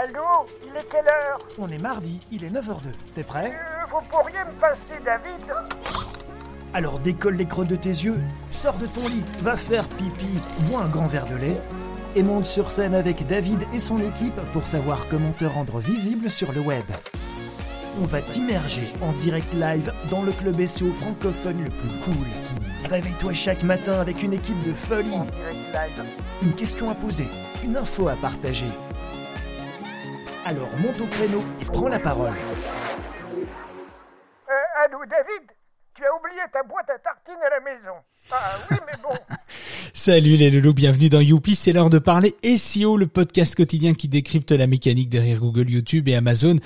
Allô Il est quelle heure On est mardi, il est 9h02. T'es prêt Euh, Vous pourriez me passer David Alors décolle les creux de tes yeux, sors de ton lit, va faire pipi, bois un grand verre de lait et monte sur scène avec David et son équipe pour savoir comment te rendre visible sur le web. On va t'immerger en direct live dans le club SEO francophone le plus cool. Réveille-toi chaque matin avec une équipe de folie, En direct live. une question à poser, une info à partager. Alors monte au créneau et prends la parole. Euh, allô David Tu as oublié ta boîte à tartines à la maison. Ah oui, mais bon. Salut les loulous, bienvenue dans Youpi, c'est l'heure de parler SEO, le podcast quotidien qui décrypte la mécanique derrière Google, YouTube et Amazon.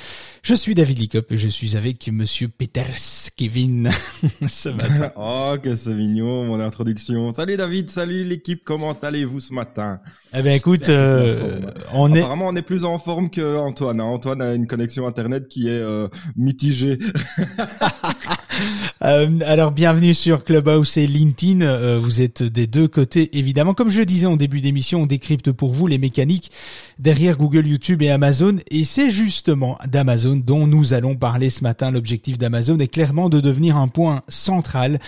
Je suis David Licop et je suis avec monsieur Peters Kevin ce matin. Oh, que c'est mignon, mon introduction. Salut David, salut l'équipe, comment allez-vous ce matin? Eh ben écoute, euh, on est... Apparemment, on est plus en forme que Antoine. hein. Antoine a une connexion Internet qui est euh, mitigée. Euh, alors bienvenue sur Clubhouse et LinkedIn. Euh, vous êtes des deux côtés évidemment. Comme je disais en début d'émission, on décrypte pour vous les mécaniques derrière Google, YouTube et Amazon. Et c'est justement d'Amazon dont nous allons parler ce matin. L'objectif d'Amazon est clairement de devenir un point central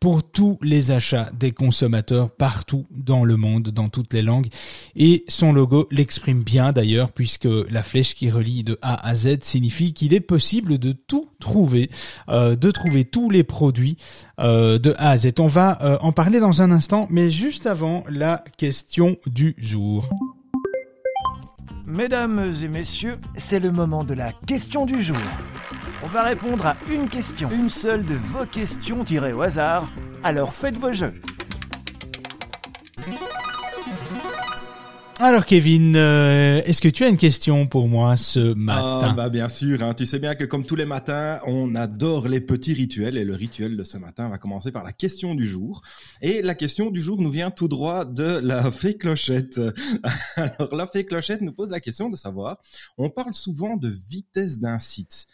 pour tous les achats des consommateurs partout dans le monde, dans toutes les langues. Et son logo l'exprime bien d'ailleurs, puisque la flèche qui relie de A à Z signifie qu'il est possible de tout trouver, euh, de trouver tous les produits euh, de A à Z. On va euh, en parler dans un instant, mais juste avant la question du jour. Mesdames et messieurs, c'est le moment de la question du jour. On va répondre à une question, une seule de vos questions tirées au hasard. Alors faites vos jeux. Alors Kevin, euh, est-ce que tu as une question pour moi ce Ah, matin bah bien sûr, hein. tu sais bien que comme tous les matins, on adore les petits rituels et le rituel de ce matin va commencer par la question du jour. Et la question du jour nous vient tout droit de la fée clochette. Alors la fée clochette nous pose la question de savoir, on parle souvent de vitesse d'un site.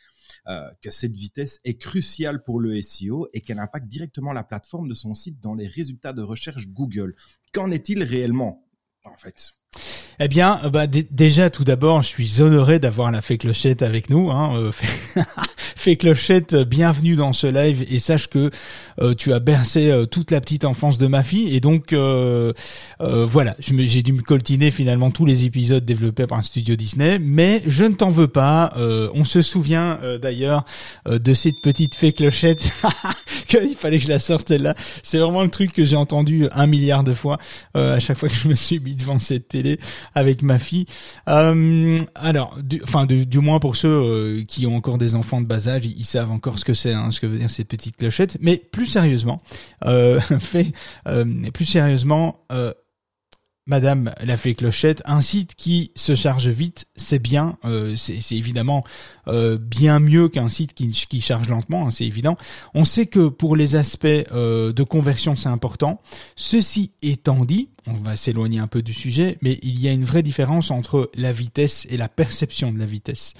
Euh, que cette vitesse est cruciale pour le SEO et qu'elle impacte directement la plateforme de son site dans les résultats de recherche Google. Qu'en est-il réellement en fait? Eh bien, euh, bah, dé- déjà tout d'abord, je suis honoré d'avoir la fée clochette avec nous. Hein, euh, fée... clochette, euh, bienvenue dans ce live et sache que euh, tu as bercé euh, toute la petite enfance de ma fille et donc voilà, j'ai dû me coltiner finalement tous les épisodes développés par un studio Disney, mais je ne t'en veux pas. On se souvient d'ailleurs de cette petite fée clochette qu'il fallait que je la sorte celle-là. C'est vraiment le truc que j'ai entendu un milliard de fois à chaque fois que je me suis mis devant cette télé avec ma fille. Euh, alors, du, enfin, du, du moins pour ceux euh, qui ont encore des enfants de bas âge, ils, savent encore ce que c'est, hein, ce que veut dire cette petite clochette. Mais plus sérieusement, euh, fait, euh, plus sérieusement. Madame la fée clochette, un site qui se charge vite, c'est bien, euh, c'est évidemment euh, bien mieux qu'un site qui, charge lentement, hein, c'est évident. On sait que pour les aspects euh, de conversion, c'est important. Ceci étant dit, on va s'éloigner un peu du sujet, mais il y a une vraie différence entre la vitesse et la perception de la vitesse.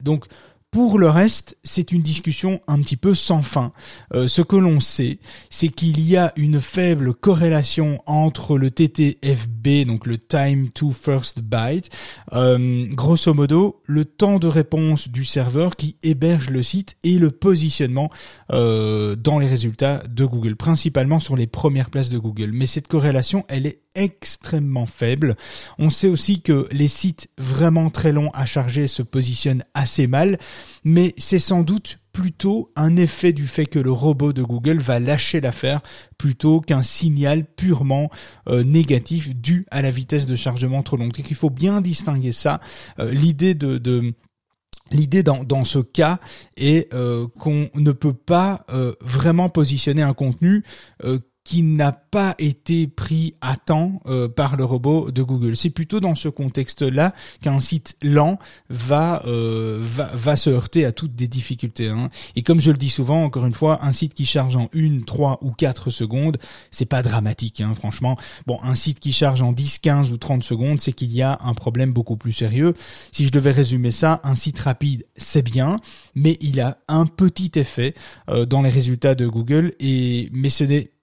Donc, pour le reste, c'est une discussion un petit peu sans fin. Euh, ce que l'on sait, c'est qu'il y a une faible corrélation entre le TTFB, donc le Time to First Byte, euh, grosso modo, le temps de réponse du serveur qui héberge le site et le positionnement euh, dans les résultats de Google, principalement sur les premières places de Google. Mais cette corrélation, elle est extrêmement faible. On sait aussi que les sites vraiment très longs à charger se positionnent assez mal, mais c'est sans doute plutôt un effet du fait que le robot de Google va lâcher l'affaire plutôt qu'un signal purement euh, négatif dû à la vitesse de chargement trop longue. Il faut bien distinguer ça. Euh, L'idée de, L'idée dans, dans ce cas est euh, qu'on ne peut pas vraiment positionner un contenu qui n'a pas été pris à temps euh, par le robot de Google. C'est plutôt dans ce contexte-là qu'un site lent va, euh, va va se heurter à toutes des difficultés. hein. Et comme je le dis souvent, encore une fois, un site qui charge en une, trois ou quatre secondes, c'est pas dramatique, hein, franchement. Bon, un site qui charge en 10, 15 ou 30 secondes, c'est qu'il y a un problème beaucoup plus sérieux. Si je devais résumer ça, un site rapide, c'est bien, mais il a un petit effet euh, dans les résultats de Google. Et mais ce n'est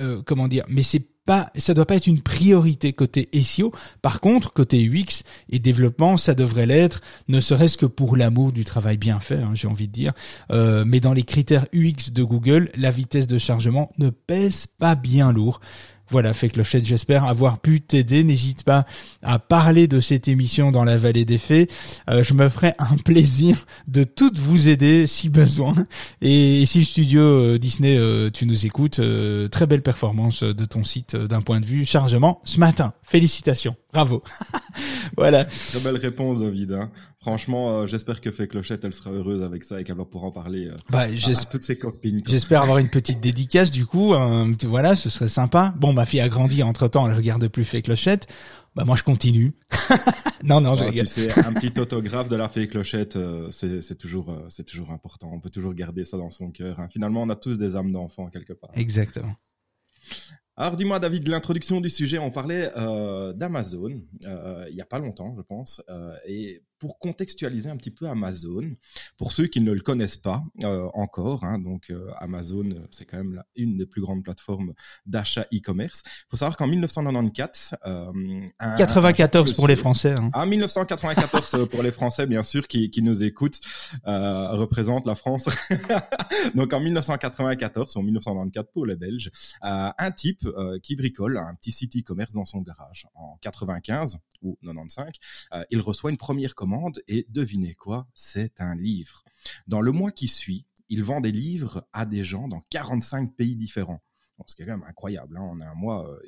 euh, comment dire, mais c'est pas, ça doit pas être une priorité côté SEO. Par contre, côté UX et développement, ça devrait l'être, ne serait-ce que pour l'amour du travail bien fait, hein, j'ai envie de dire. Euh, mais dans les critères UX de Google, la vitesse de chargement ne pèse pas bien lourd. Voilà, fait clochette, j'espère avoir pu t'aider. N'hésite pas à parler de cette émission dans la vallée des fées. Euh, je me ferai un plaisir de toutes vous aider si besoin. Et, si le studio euh, Disney, euh, tu nous écoutes, très belle performance de ton site d'un point de vue chargement ce matin. Félicitations, bravo. voilà. Très belle réponse, David. Hein. Franchement, euh, j'espère que Fait Clochette, elle sera heureuse avec ça et qu'elle va pouvoir en parler euh, bah, à, toutes ses copines. J'espère avoir une petite dédicace du coup. voilà, ce serait sympa. Bon, ma fille a grandi entre temps, elle regarde plus Fait Clochette. Bah moi je continue. non non, je ah, Tu sais, un petit autographe de la fée clochette, euh, c'est toujours c'est toujours important. On peut toujours garder ça dans son cœur. Hein. Finalement, on a tous des âmes d'enfants quelque part. Exactement. Alors dis-moi David, l'introduction du sujet, on parlait euh, d'Amazon euh, il y a pas longtemps, je pense, euh, et pour contextualiser un petit peu Amazon, pour ceux qui ne le connaissent pas euh, encore, hein, donc euh, Amazon, c'est quand même la, une des plus grandes plateformes d'achat e-commerce. Il faut savoir qu'en 1994, euh, 94 pour les Français. Hein. Ah, 1994 pour les Français, bien sûr, qui, qui nous écoutent, euh, représente la France. donc en 1994 ou 1994 pour les Belges, euh, un type euh, qui bricole un petit site e-commerce dans son garage. En 95 ou 95, il reçoit une première commande et devinez quoi, c'est un livre. Dans le mois qui suit, il vend des livres à des gens dans 45 pays différents. ce qui est quand même incroyable, hein. on a un mois, euh,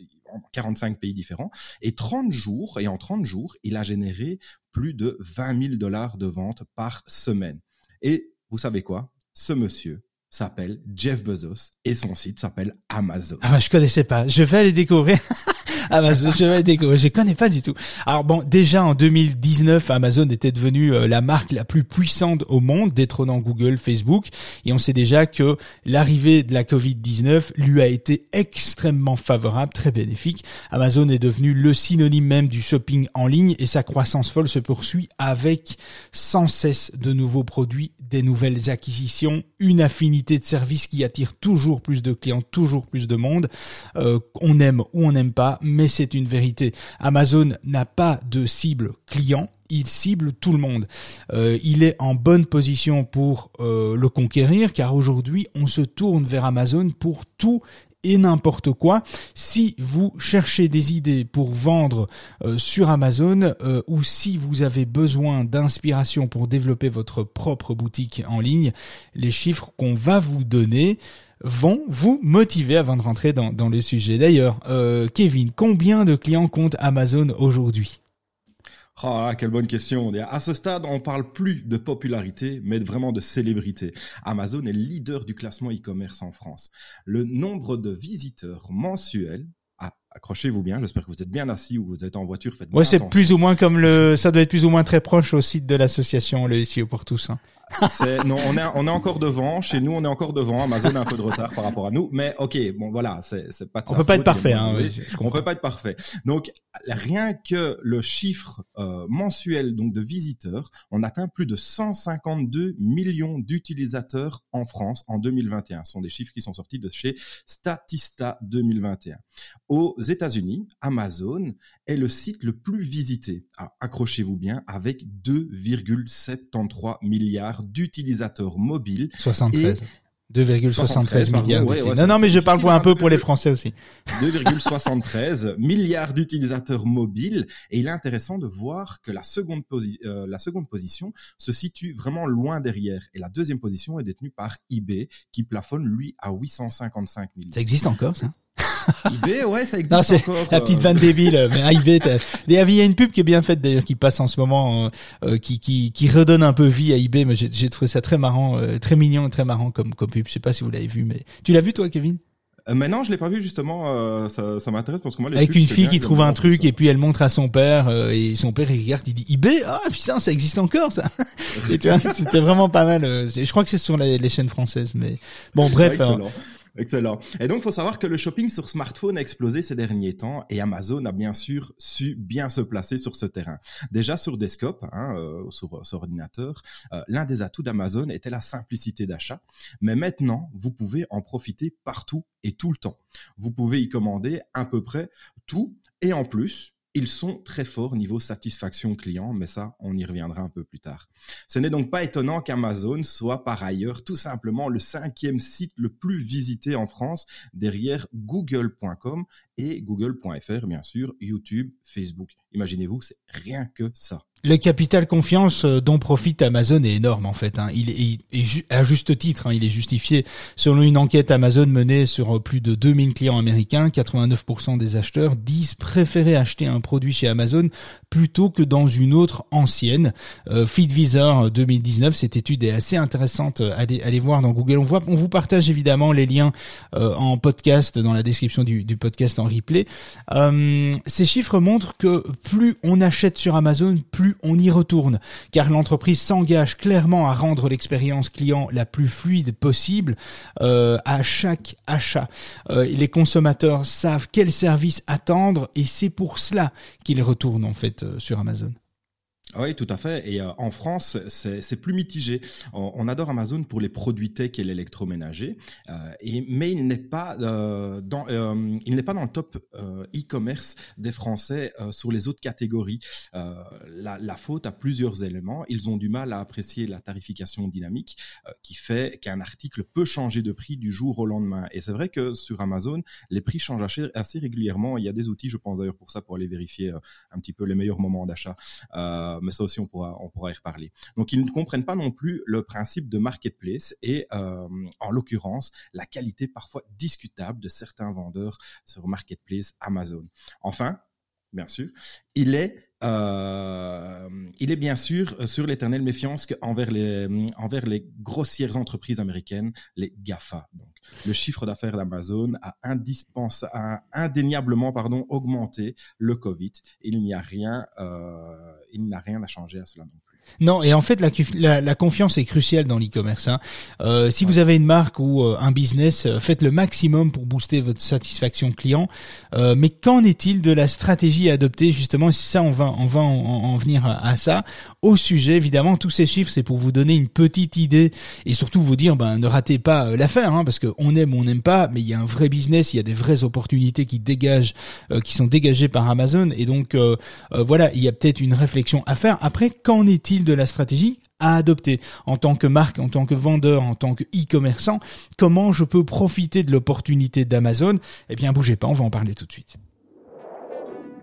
45 pays différents, et 30 jours, et en 30 jours, il a généré plus de 20 000 dollars de ventes par semaine. Et vous savez quoi? Ce monsieur s'appelle Jeff Bezos et son site s'appelle Amazon. Ah, je connaissais pas. Je vais aller découvrir. Amazon, je vais découvrir. Je connais pas du tout. Alors bon, déjà en 2019, Amazon était devenu euh, la marque la plus puissante au monde, détrônant Google, Facebook. Et on sait déjà que l'arrivée de la Covid-19 lui a été extrêmement favorable, très bénéfique. Amazon est devenu le synonyme même du shopping en ligne et sa croissance folle se poursuit avec sans cesse de nouveaux produits, des nouvelles acquisitions, une affinité de services qui attire toujours plus de clients, toujours plus de monde. Euh, on aime ou on n'aime pas, c'est une vérité. Amazon n'a pas de cible client, il cible tout le monde. Euh, il est en bonne position pour euh, le conquérir car aujourd'hui on se tourne vers Amazon pour tout et n'importe quoi. Si vous cherchez des idées pour vendre euh, sur Amazon ou si vous avez besoin d'inspiration pour développer votre propre boutique en ligne, les chiffres qu'on va vous donner vont vous motiver avant de rentrer dans, dans le sujet. D'ailleurs, euh, Kevin, combien de clients compte Amazon aujourd'hui? Oh quelle bonne question. À ce stade, on parle plus de popularité, mais vraiment de célébrité. Amazon est leader du classement e-commerce en France. Le nombre de visiteurs mensuels accrochez-vous bien. J'espère que vous êtes bien assis ou vous êtes en voiture. Faites ouais, c'est plus ou moins comme le, ça doit être plus ou moins très proche au site de l'association le SEO pour tous. Hein. Non, on est on est encore devant. Chez nous, on est encore devant. Amazon a un peu de retard par rapport à nous, mais ok, bon voilà, c'est c'est pas. on peut pas être parfait. Hein, on peut pas être parfait. Donc rien que le chiffre euh, mensuel donc de visiteurs, on atteint plus de 152 millions d'utilisateurs en France en 2021. Ce sont des chiffres qui sont sortis de chez Statista 2021. Aux États-Unis, Amazon est le site le plus visité. accrochez-vous bien, avec 2,73 milliards d'utilisateurs mobiles. 73. 2,73 milliards. non, non, mais je parle pour un peu pour les Français aussi. 2,73 milliards d'utilisateurs mobiles. Et il est intéressant de voir que la seconde, euh, la seconde position se situe vraiment loin derrière. Et la deuxième position est détenue par eBay, qui plafonne, lui, à 855 millions. Ça existe encore, ça? eBay, ouais, ça existe encore. La petite vanne débile, mais eBay, il y a une pub qui est bien faite d'ailleurs, qui passe en ce moment, euh, euh, qui, qui, qui redonne un peu vie à eBay. Mais j'ai trouvé ça très marrant, euh, très mignon, très marrant comme, comme pub. Je sais pas si vous l'avez vu, mais tu l'as vu toi, Kevin? Euh, mais non, je l'ai pas vu justement. ça, ça m'intéresse parce que moi, les avec une fille qui trouve un truc et puis elle montre à son père et son père il regarde, il dit eBay, ah putain, ça existe encore ça. et tu vois, c'était vraiment pas mal. je crois que c'est sur les, les, chaînes françaises, mais bon, bref. Excellent. Et donc, il faut savoir que le shopping sur smartphone a explosé ces derniers temps et Amazon a bien sûr su bien se placer sur ce terrain. Déjà sur desktop, hein, euh, sur, sur, ordinateur, euh, l'un des atouts d'Amazon était la simplicité d'achat. Mais maintenant, vous pouvez en profiter partout et tout le temps. Vous pouvez y commander à peu près tout et en plus, ils sont très forts niveau satisfaction client, mais ça, on y reviendra un peu plus tard. Ce n'est donc pas étonnant qu'Amazon soit par ailleurs tout simplement le cinquième site le plus visité en France derrière google.com et google.fr, bien sûr, YouTube, Facebook. Imaginez-vous, c'est rien que ça. Le capital confiance euh, dont profite Amazon est énorme en fait. Hein. Il, est, à juste titre, hein, il est justifié. Selon une enquête Amazon menée sur euh, plus de 2000 clients américains, 89% des acheteurs disent préférer acheter un produit chez Amazon plutôt que dans une autre ancienne. Euh, FeedVisor 2019, cette étude est assez intéressante. Allez, allez voir dans Google. On voit, on vous partage évidemment les liens en podcast dans la description du, du podcast en replay. ces chiffres montrent que plus on achète sur Amazon, plus on y retourne, car l'entreprise s'engage clairement à rendre l'expérience client la plus fluide possible euh, à chaque achat. Euh, les consommateurs savent quel service attendre et c'est pour cela qu'ils retournent en fait euh, sur Amazon. Oui, tout à fait. Et euh, en France, c'est plus mitigé. On, adore Amazon pour les produits tech et l'électroménager, euh, et mais il n'est pas euh, dans euh, il n'est pas dans le top e-commerce des Français sur les autres catégories. La, la, faute a plusieurs éléments. Ils ont du mal à apprécier la tarification dynamique, qui fait qu'un article peut changer de prix du jour au lendemain. Et c'est vrai que sur Amazon, les prix changent assez, assez, régulièrement. Il y a des outils, je pense d'ailleurs pour ça, pour aller vérifier un petit peu les meilleurs moments d'achat mais ça aussi on pourra y reparler. Donc ils ne comprennent pas non plus le principe de marketplace et euh, en l'occurrence la qualité parfois discutable de certains vendeurs sur marketplace Amazon. Enfin, bien sûr, il est euh, il est bien sûr sur l'éternelle méfiance envers les, envers les grossières entreprises américaines, les GAFA. Donc, le chiffre d'affaires d'Amazon a, a indéniablement pardon, augmenté le Covid. Il n'y a rien, euh, il rien à changer à cela non plus. Non, et en fait, la, confiance est cruciale dans l'e-commerce. Hein. Euh, si vous avez une marque ou euh, un business, euh, faites le maximum pour booster votre satisfaction client. Mais qu'en est-il de la stratégie à adopter justement? Si ça, on va, on va en, venir à, ça. Au sujet, évidemment, tous ces chiffres, c'est pour vous donner une petite idée et surtout vous dire, ben, ne ratez pas l'affaire, hein, parce qu'on aime, on n'aime pas, mais il y a un vrai business, il y a des vraies opportunités qui dégagent, qui sont dégagées par Amazon, et donc voilà, il y a peut-être une réflexion à faire. Après, qu'en est-il de la stratégie à adopter en tant que marque, en tant que vendeur, en tant que e-commerçant? Comment je peux profiter de l'opportunité d'Amazon? Eh bien, bougez pas, on va en parler tout de suite.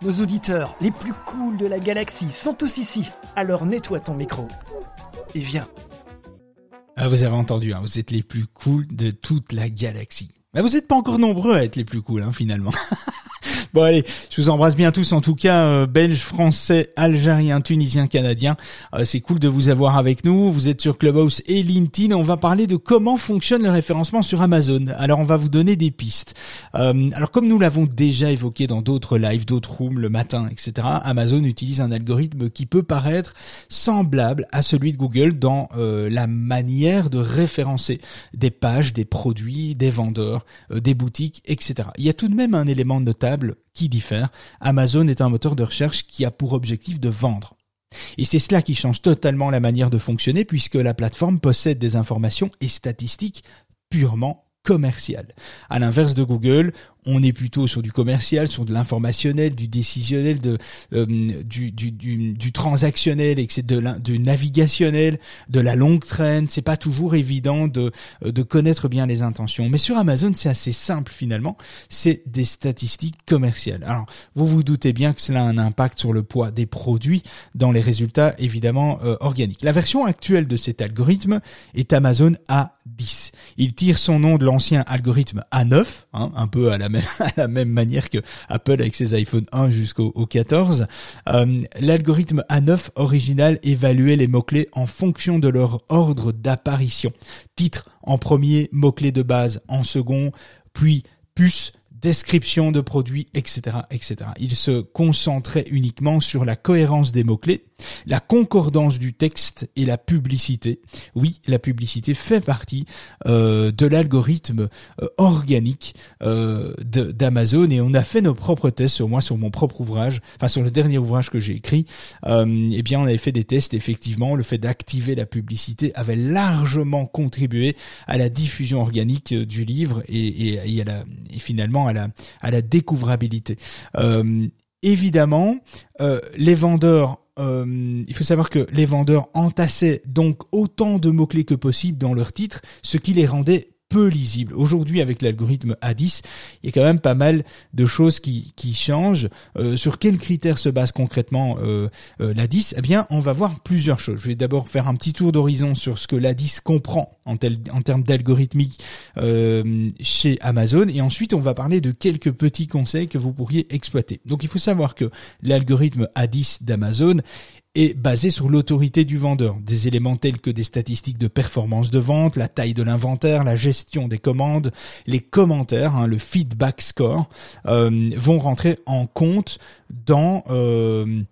Nos auditeurs les plus cools de la galaxie sont tous ici. Alors nettoie ton micro. Et viens. Ah, vous avez entendu, hein, vous êtes les plus cools de toute la galaxie. Mais vous n'êtes pas encore nombreux à être les plus cools, hein, finalement. Bon allez, je vous embrasse bien tous en tout cas, euh, belges, français, algériens, tunisiens, canadiens. Euh, c'est cool de vous avoir avec nous. Vous êtes sur Clubhouse et LinkedIn. On va parler de comment fonctionne le référencement sur Amazon. Alors on va vous donner des pistes. Euh, alors comme nous l'avons déjà évoqué dans d'autres lives, d'autres rooms le matin, etc. Amazon utilise un algorithme qui peut paraître semblable à celui de Google dans la manière de référencer des pages, des produits, des vendeurs, des boutiques, etc. Il y a tout de même un élément notable qui diffère. Amazon est un moteur de recherche qui a pour objectif de vendre. Et c'est cela qui change totalement la manière de fonctionner puisque la plateforme possède des informations et statistiques purement commerciales. À l'inverse de Google, on est plutôt sur du commercial, sur de l'informationnel, du décisionnel, euh, du, transactionnel, et de, du navigationnel, de la longue traîne. C'est pas toujours évident de euh, de connaître bien les intentions. Mais sur Amazon, c'est assez simple finalement. C'est des statistiques commerciales. Alors, vous vous doutez bien que cela a un impact sur le poids des produits dans les résultats évidemment euh, organiques. La version actuelle de cet algorithme est Amazon A10. Il tire son nom de l'ancien algorithme A9, hein, un peu à la même à la même manière que Apple avec ses iPhone 1 jusqu'au 14. Euh, l'algorithme A9 original évaluait les mots-clés en fonction de leur ordre d'apparition. Titre en premier, mots-clés de base en second, puis puce description de produits, etc., etc. Il se concentrait uniquement sur la cohérence des mots-clés, la concordance du texte et la publicité. Oui, la publicité fait partie euh, de l'algorithme euh, organique euh, d'Amazon et on a fait nos propres tests sur moi, sur mon propre ouvrage, enfin sur le dernier ouvrage que j'ai écrit. eh bien, on avait fait des tests. Effectivement, le fait d'activer la publicité avait largement contribué à la diffusion organique du livre et, et, à la, et finalement à la, à la découvrabilité. évidemment, les vendeurs euh, il faut savoir que les vendeurs entassaient donc autant de mots-clés que possible dans leur titre, ce qui les rendait peu lisible. Aujourd'hui, avec l'algorithme A10, il y a quand même pas mal de choses qui, qui changent. Euh, sur quels critères se base concrètement euh, euh l'A10 Eh bien, on va voir plusieurs choses. Je vais d'abord faire un petit tour d'horizon sur ce que l'A10 comprend en, tel, en termes d'algorithmique euh, chez Amazon, et ensuite on va parler de quelques petits conseils que vous pourriez exploiter. Donc, il faut savoir que l'algorithme A10 d'Amazon est basé sur l'autorité du vendeur. Des éléments tels que des statistiques de performance de vente, la taille de l'inventaire, la gestion des commandes, les commentaires, hein, le feedback score, euh, vont rentrer en compte dans euh,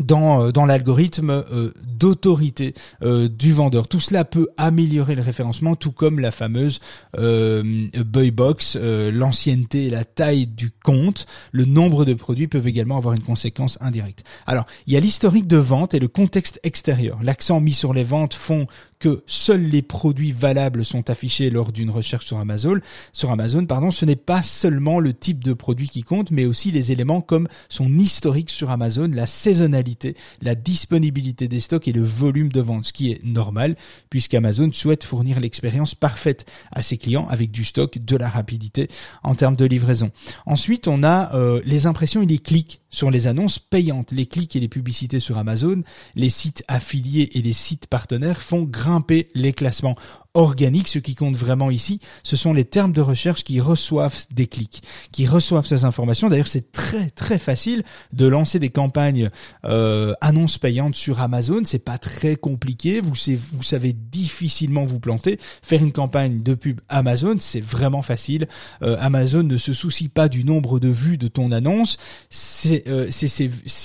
dans, euh, dans l'algorithme euh, d'autorité euh, du vendeur. Tout cela peut améliorer le référencement, tout comme la fameuse euh, buy box, l'ancienneté et la taille du compte. Le nombre de produits peuvent également avoir une conséquence indirecte. Alors, il y a l'historique de vente et le contexte extérieur. L'accent mis sur les ventes font que seuls les produits valables sont affichés lors d'une recherche sur Amazon. Sur Amazon, pardon, ce n'est pas seulement le type de produit qui compte, mais aussi les éléments comme son historique sur Amazon, la saisonnalité, la disponibilité des stocks et le volume de vente, ce qui est normal puisqu'Amazon souhaite fournir l'expérience parfaite à ses clients avec du stock, de la rapidité en termes de livraison. Ensuite, on a euh, les impressions et les clics sur les annonces payantes, les clics et les publicités sur Amazon, les sites affiliés et les sites partenaires font grimper les classements organiques. Ce qui compte vraiment ici, ce sont les termes de recherche qui reçoivent des clics, qui reçoivent ces informations. D'ailleurs, c'est très très facile de lancer des campagnes euh, annonces payantes sur Amazon. C'est pas très compliqué. Vous, savez difficilement vous planter. Faire une campagne de pub Amazon, c'est vraiment facile. Euh, Amazon ne se soucie pas du nombre de vues de ton annonce. C'est euh,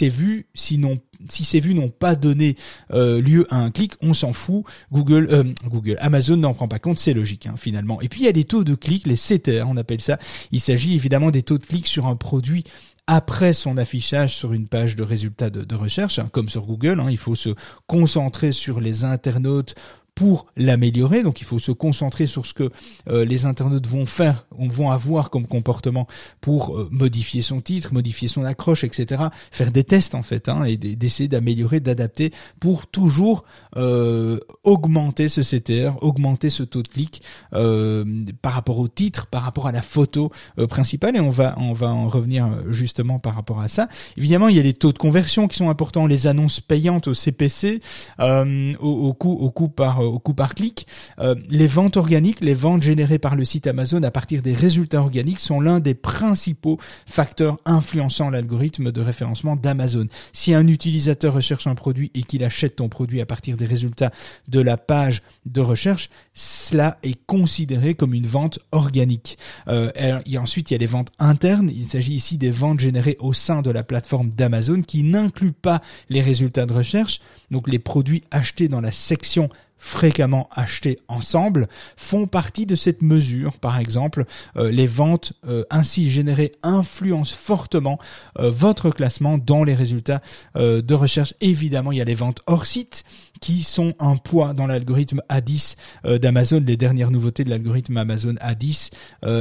vues, sinon si ces vues n'ont pas donné euh, lieu à un clic, on s'en fout. Google, euh, Google, Amazon n'en prend pas compte, c'est logique hein, finalement. Et puis il y a des taux de clics, les CTR, on appelle ça. Il s'agit évidemment des taux de clics sur un produit après son affichage sur une page de résultats de, recherche, hein, comme sur Google. Hein, il faut se concentrer sur les internautes pour l'améliorer. Donc il faut se concentrer sur ce que euh, les internautes vont faire, vont avoir comme comportement pour euh, modifier son titre, modifier son accroche, etc. Faire des tests en fait, hein, et d'essayer d'améliorer, d'adapter pour toujours euh, augmenter ce CTR, augmenter ce taux de clic par rapport au titre, par rapport à la photo principale. Et on va on va en revenir justement par rapport à ça. Évidemment, il y a les taux de conversion qui sont importants, les annonces payantes au CPC, au, au coût au coût par euh, au coup par clic. Euh, les ventes organiques, les ventes générées par le site Amazon à partir des résultats organiques sont l'un des principaux facteurs influençant l'algorithme de référencement d'Amazon. Si un utilisateur recherche un produit et qu'il achète ton produit à partir des résultats de la page de recherche, cela est considéré comme une vente organique. Euh, et ensuite, il y a les ventes internes. Il s'agit ici des ventes générées au sein de la plateforme d'Amazon qui n'incluent pas les résultats de recherche, donc les produits achetés dans la section fréquemment achetés ensemble font partie de cette mesure. Par exemple, euh, les ventes euh, ainsi générées influencent fortement euh, votre classement dans les résultats de recherche. Évidemment, il y a les ventes hors site qui sont un poids dans l'algorithme A10 d'Amazon, les dernières nouveautés de l'algorithme Amazon A10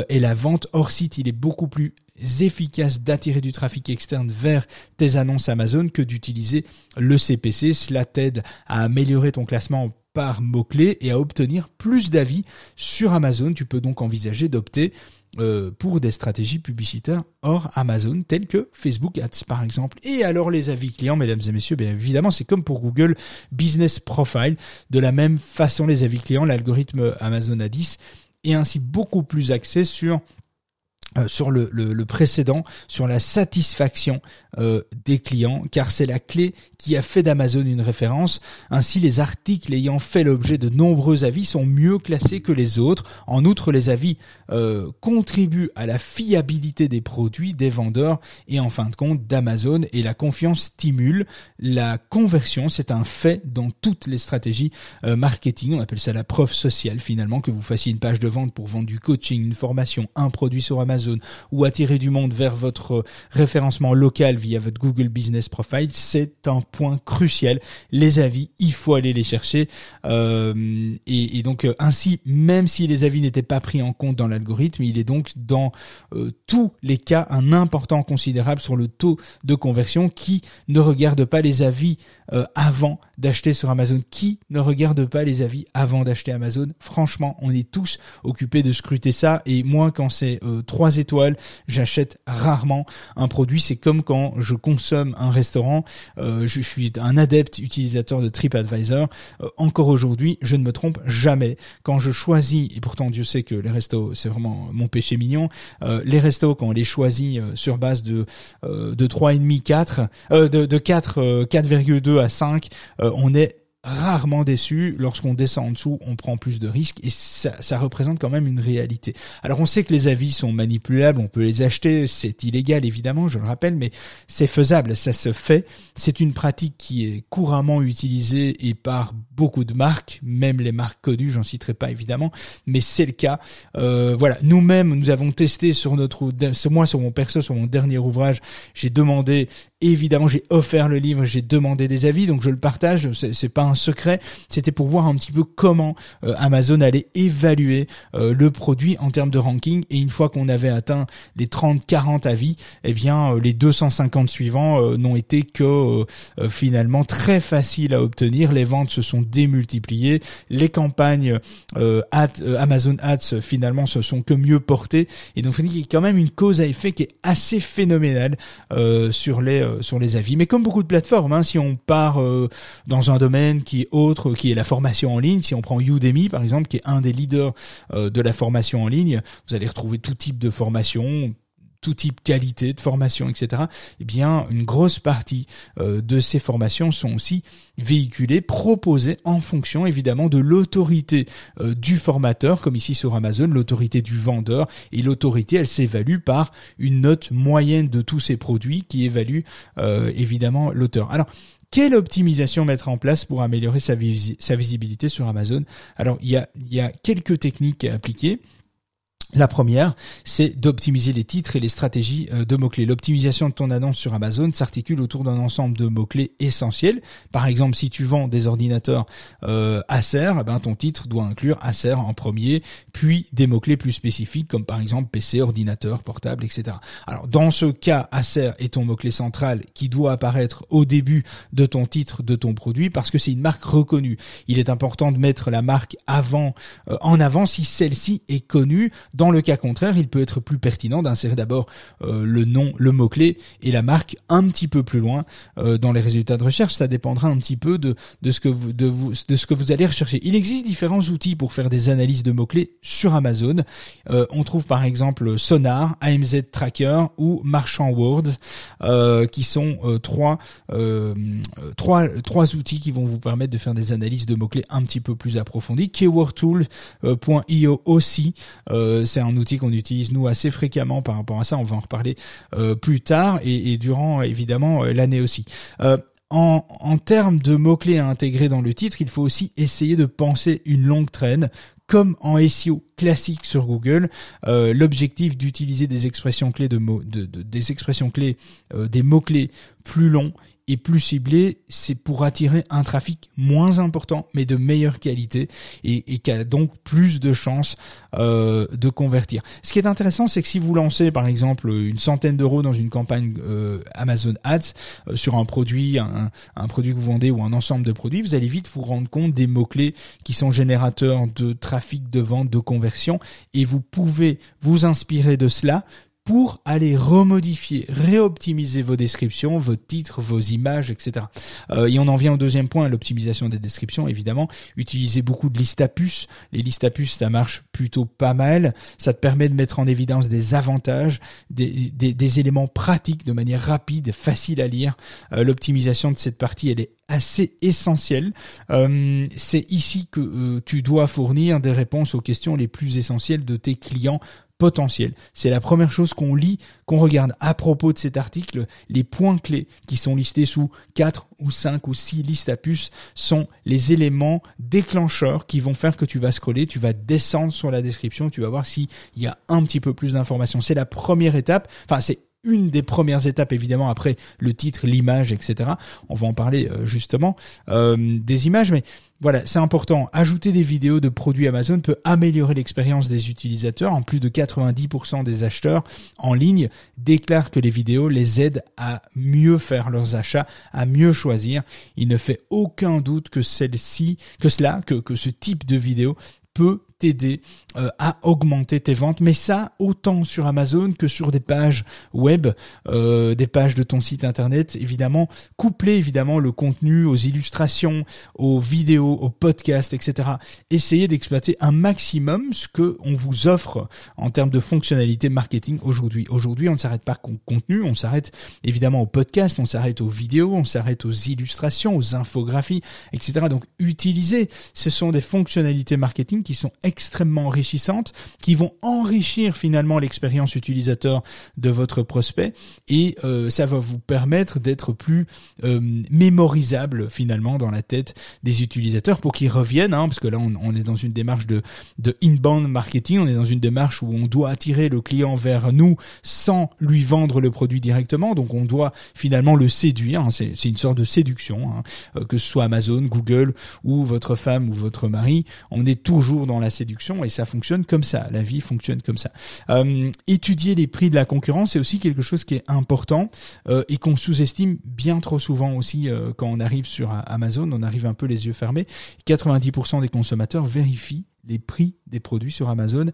et la vente hors site, il est beaucoup plus efficace d'attirer du trafic externe vers tes annonces Amazon que d'utiliser le CPC. Cela t'aide à améliorer ton classement par mots-clés et à obtenir plus d'avis sur Amazon. Tu peux donc envisager d'opter euh, pour des stratégies publicitaires hors Amazon, telles que Facebook Ads par exemple. Et alors les avis clients, mesdames et messieurs, bien évidemment, c'est comme pour Google Business Profile. De la même façon, les avis clients, l'algorithme Amazon A10 est ainsi beaucoup plus axé sur euh, sur le, le, précédent, sur la satisfaction euh, des clients, car c'est la clé qui a fait d'Amazon une référence. Ainsi, les articles ayant fait l'objet de nombreux avis sont mieux classés que les autres. En outre, les avis euh, contribuent à la fiabilité des produits, des vendeurs et en fin de compte d'Amazon, et la confiance stimule la conversion. C'est un fait dans toutes les stratégies marketing. On appelle ça la preuve sociale finalement, que vous fassiez une page de vente pour vendre du coaching, une formation, un produit sur Amazon ou attirer du monde vers votre référencement local via votre Google Business Profile, c'est un point crucial. Les avis, il faut aller les chercher. Euh, et, donc euh, ainsi, même si les avis n'étaient pas pris en compte dans l'algorithme, il est donc dans euh, tous les cas un important considérable sur le taux de conversion qui ne regarde pas les avis avant d'acheter sur Amazon. Qui ne regarde pas les avis avant d'acheter Amazon? Franchement, on est tous occupés de scruter ça. Et moi, quand c'est trois étoiles, j'achète rarement un produit. C'est comme quand je consomme un restaurant. Euh, je suis un adepte utilisateur de TripAdvisor. Euh, encore aujourd'hui, je ne me trompe jamais. Quand je choisis, et pourtant Dieu sait que les restos, c'est vraiment mon péché mignon, euh, les restos, quand on les choisit sur base de, de 3,5, 4, de, de 4, 4,2 à 5, on est rarement déçu. Lorsqu'on descend en dessous, on prend plus de risques et ça, ça, représente quand même une réalité. Alors on sait que les avis sont manipulables, on peut les acheter, c'est illégal évidemment, je le rappelle, mais c'est faisable, ça se fait. C'est une pratique qui est couramment utilisée et par beaucoup de marques, même les marques connues, j'en citerai pas évidemment, mais c'est le cas. Euh, voilà, nous-mêmes, nous avons testé sur notre, ce mois sur mon perso, sur mon dernier ouvrage, j'ai demandé, évidemment, j'ai offert le livre, j'ai demandé des avis, donc je le partage. C'est pas un secret, c'était pour voir un petit peu comment euh, Amazon allait évaluer euh, le produit en termes de ranking. Et une fois qu'on avait atteint les 30-40 avis, eh bien, les 250 suivants n'ont été que finalement très faciles à obtenir. Les ventes se sont démultipliées. Les campagnes euh, euh, Amazon Ads finalement se sont que mieux portées. Et donc il y a quand même une cause à effet qui est assez phénoménale euh, sur les sur les avis. Mais comme beaucoup de plateformes, hein, si on part dans un domaine qui est autre, qui est la formation en ligne, si on prend Udemy par exemple, qui est un des leaders de la formation en ligne, vous allez retrouver tout type de formation, tout type qualité de formation, etc. Eh bien, une grosse partie euh, de ces formations sont aussi véhiculées, proposées en fonction évidemment de l'autorité euh, du formateur, comme ici sur Amazon, l'autorité du vendeur, et l'autorité, elle s'évalue par une note moyenne de tous ces produits qui évalue euh, évidemment l'auteur. Alors, quelle optimisation mettre en place pour améliorer sa, visibilité sur Amazon? Alors, il y a, il y a quelques techniques à appliquer. La première, c'est d'optimiser les titres et les stratégies euh, de mots-clés. L'optimisation de ton annonce sur Amazon s'articule autour d'un ensemble de mots-clés essentiels. Par exemple, si tu vends des ordinateurs euh, Acer, eh ben ton titre doit inclure Acer en premier, puis des mots-clés plus spécifiques comme par exemple PC, ordinateur, portable, etc. Alors dans ce cas, Acer est ton mot-clé central qui doit apparaître au début de ton titre de ton produit parce que c'est une marque reconnue. Il est important de mettre la marque avant, euh, en avant si celle-ci est connue. Le cas contraire, il peut être plus pertinent d'insérer d'abord euh, le nom, le mot-clé et la marque un petit peu plus loin euh, dans les résultats de recherche. Ça dépendra un petit peu de, de, ce que vous, de, vous, de ce que vous allez rechercher. Il existe différents outils pour faire des analyses de mots-clés sur Amazon. Euh, on trouve par exemple Sonar, AMZ Tracker ou Marchand Word, qui sont trois, trois, trois outils qui vont vous permettre de faire des analyses de mots-clés un petit peu plus approfondies. Keywordtool.io aussi, c'est un outil qu'on utilise nous assez fréquemment par rapport à ça. On va en reparler euh, plus tard et, durant évidemment euh, l'année aussi. Euh, en, termes de mots-clés à intégrer dans le titre, il faut aussi essayer de penser une longue traîne, comme en SEO classique sur Google. L'objectif d'utiliser des expressions clés des expressions clés, des mots clés plus longs et plus ciblé, c'est pour attirer un trafic moins important, mais de meilleure qualité et, qui a donc plus de chances euh, de convertir. Ce qui est intéressant, c'est que si vous lancez par exemple une centaine d'euros dans une campagne euh, Amazon Ads euh, sur un produit, un, un, produit que vous vendez ou un ensemble de produits, vous allez vite vous rendre compte des mots clés qui sont générateurs de trafic, de vente, de conversion, et vous pouvez vous inspirer de cela pour aller remodifier, réoptimiser vos descriptions, vos titres, vos images, etc. Euh, et on en vient au deuxième point, l'optimisation des descriptions, évidemment. Utilisez beaucoup de listes à puces. Les listes à puces, ça marche plutôt pas mal. Ça te permet de mettre en évidence des avantages, des, éléments pratiques de manière rapide, facile à lire. Euh, l'optimisation de cette partie, elle est assez essentielle. Euh, c'est ici que tu dois fournir des réponses aux questions les plus essentielles de tes clients potentiel. C'est la première chose qu'on lit, qu'on regarde à propos de cet article. Les points clés qui sont listés sous 4 ou 5 ou 6 listes à puces sont les éléments déclencheurs qui vont faire que tu vas scroller, tu vas descendre sur la description, tu vas voir s'il y a un petit peu plus d'informations. C'est la première étape. Enfin, c'est une des premières étapes évidemment après le titre, l'image, etc. On va en parler euh, justement euh, des images, mais voilà, c'est important. Ajouter des vidéos de produits Amazon peut améliorer l'expérience des utilisateurs. En plus de 90% des acheteurs en ligne déclarent que les vidéos les aident à mieux faire leurs achats, à mieux choisir. Il ne fait aucun doute que celle-ci, que cela, que, que ce type de vidéo peut t'aider euh, à augmenter tes ventes, mais ça autant sur Amazon que sur des pages web, euh, des pages de ton site internet, évidemment, coupler évidemment le contenu aux illustrations, aux vidéos, aux podcasts, etc. Essayez d'exploiter un maximum ce que on vous offre en termes de fonctionnalités marketing aujourd'hui. Aujourd'hui, on ne s'arrête pas au contenu, on s'arrête évidemment aux podcasts, on s'arrête aux vidéos, on s'arrête aux illustrations, aux infographies, etc. Donc, utilisez, ce sont des fonctionnalités marketing qui sont enrichissantes, qui vont enrichir finalement l'expérience utilisateur de votre prospect. Et euh, ça va vous permettre d'être plus euh, mémorisable finalement dans la tête des utilisateurs pour qu'ils reviennent, hein, parce que là on, on, est dans une démarche de, de inbound marketing, on est dans une démarche où on doit attirer le client vers nous sans lui vendre le produit directement, donc on doit finalement le séduire, hein, c'est une sorte de séduction, hein, euh, que ce soit Amazon, Google ou votre femme ou votre mari, on est toujours dans la séduction et ça fonctionne comme ça. La vie fonctionne comme ça. Euh, étudier les prix de la concurrence, c'est aussi quelque chose qui est important euh, et qu'on sous-estime bien trop souvent aussi euh, quand on arrive sur Amazon. On arrive un peu les yeux fermés. 90% des consommateurs vérifient les prix des produits sur Amazon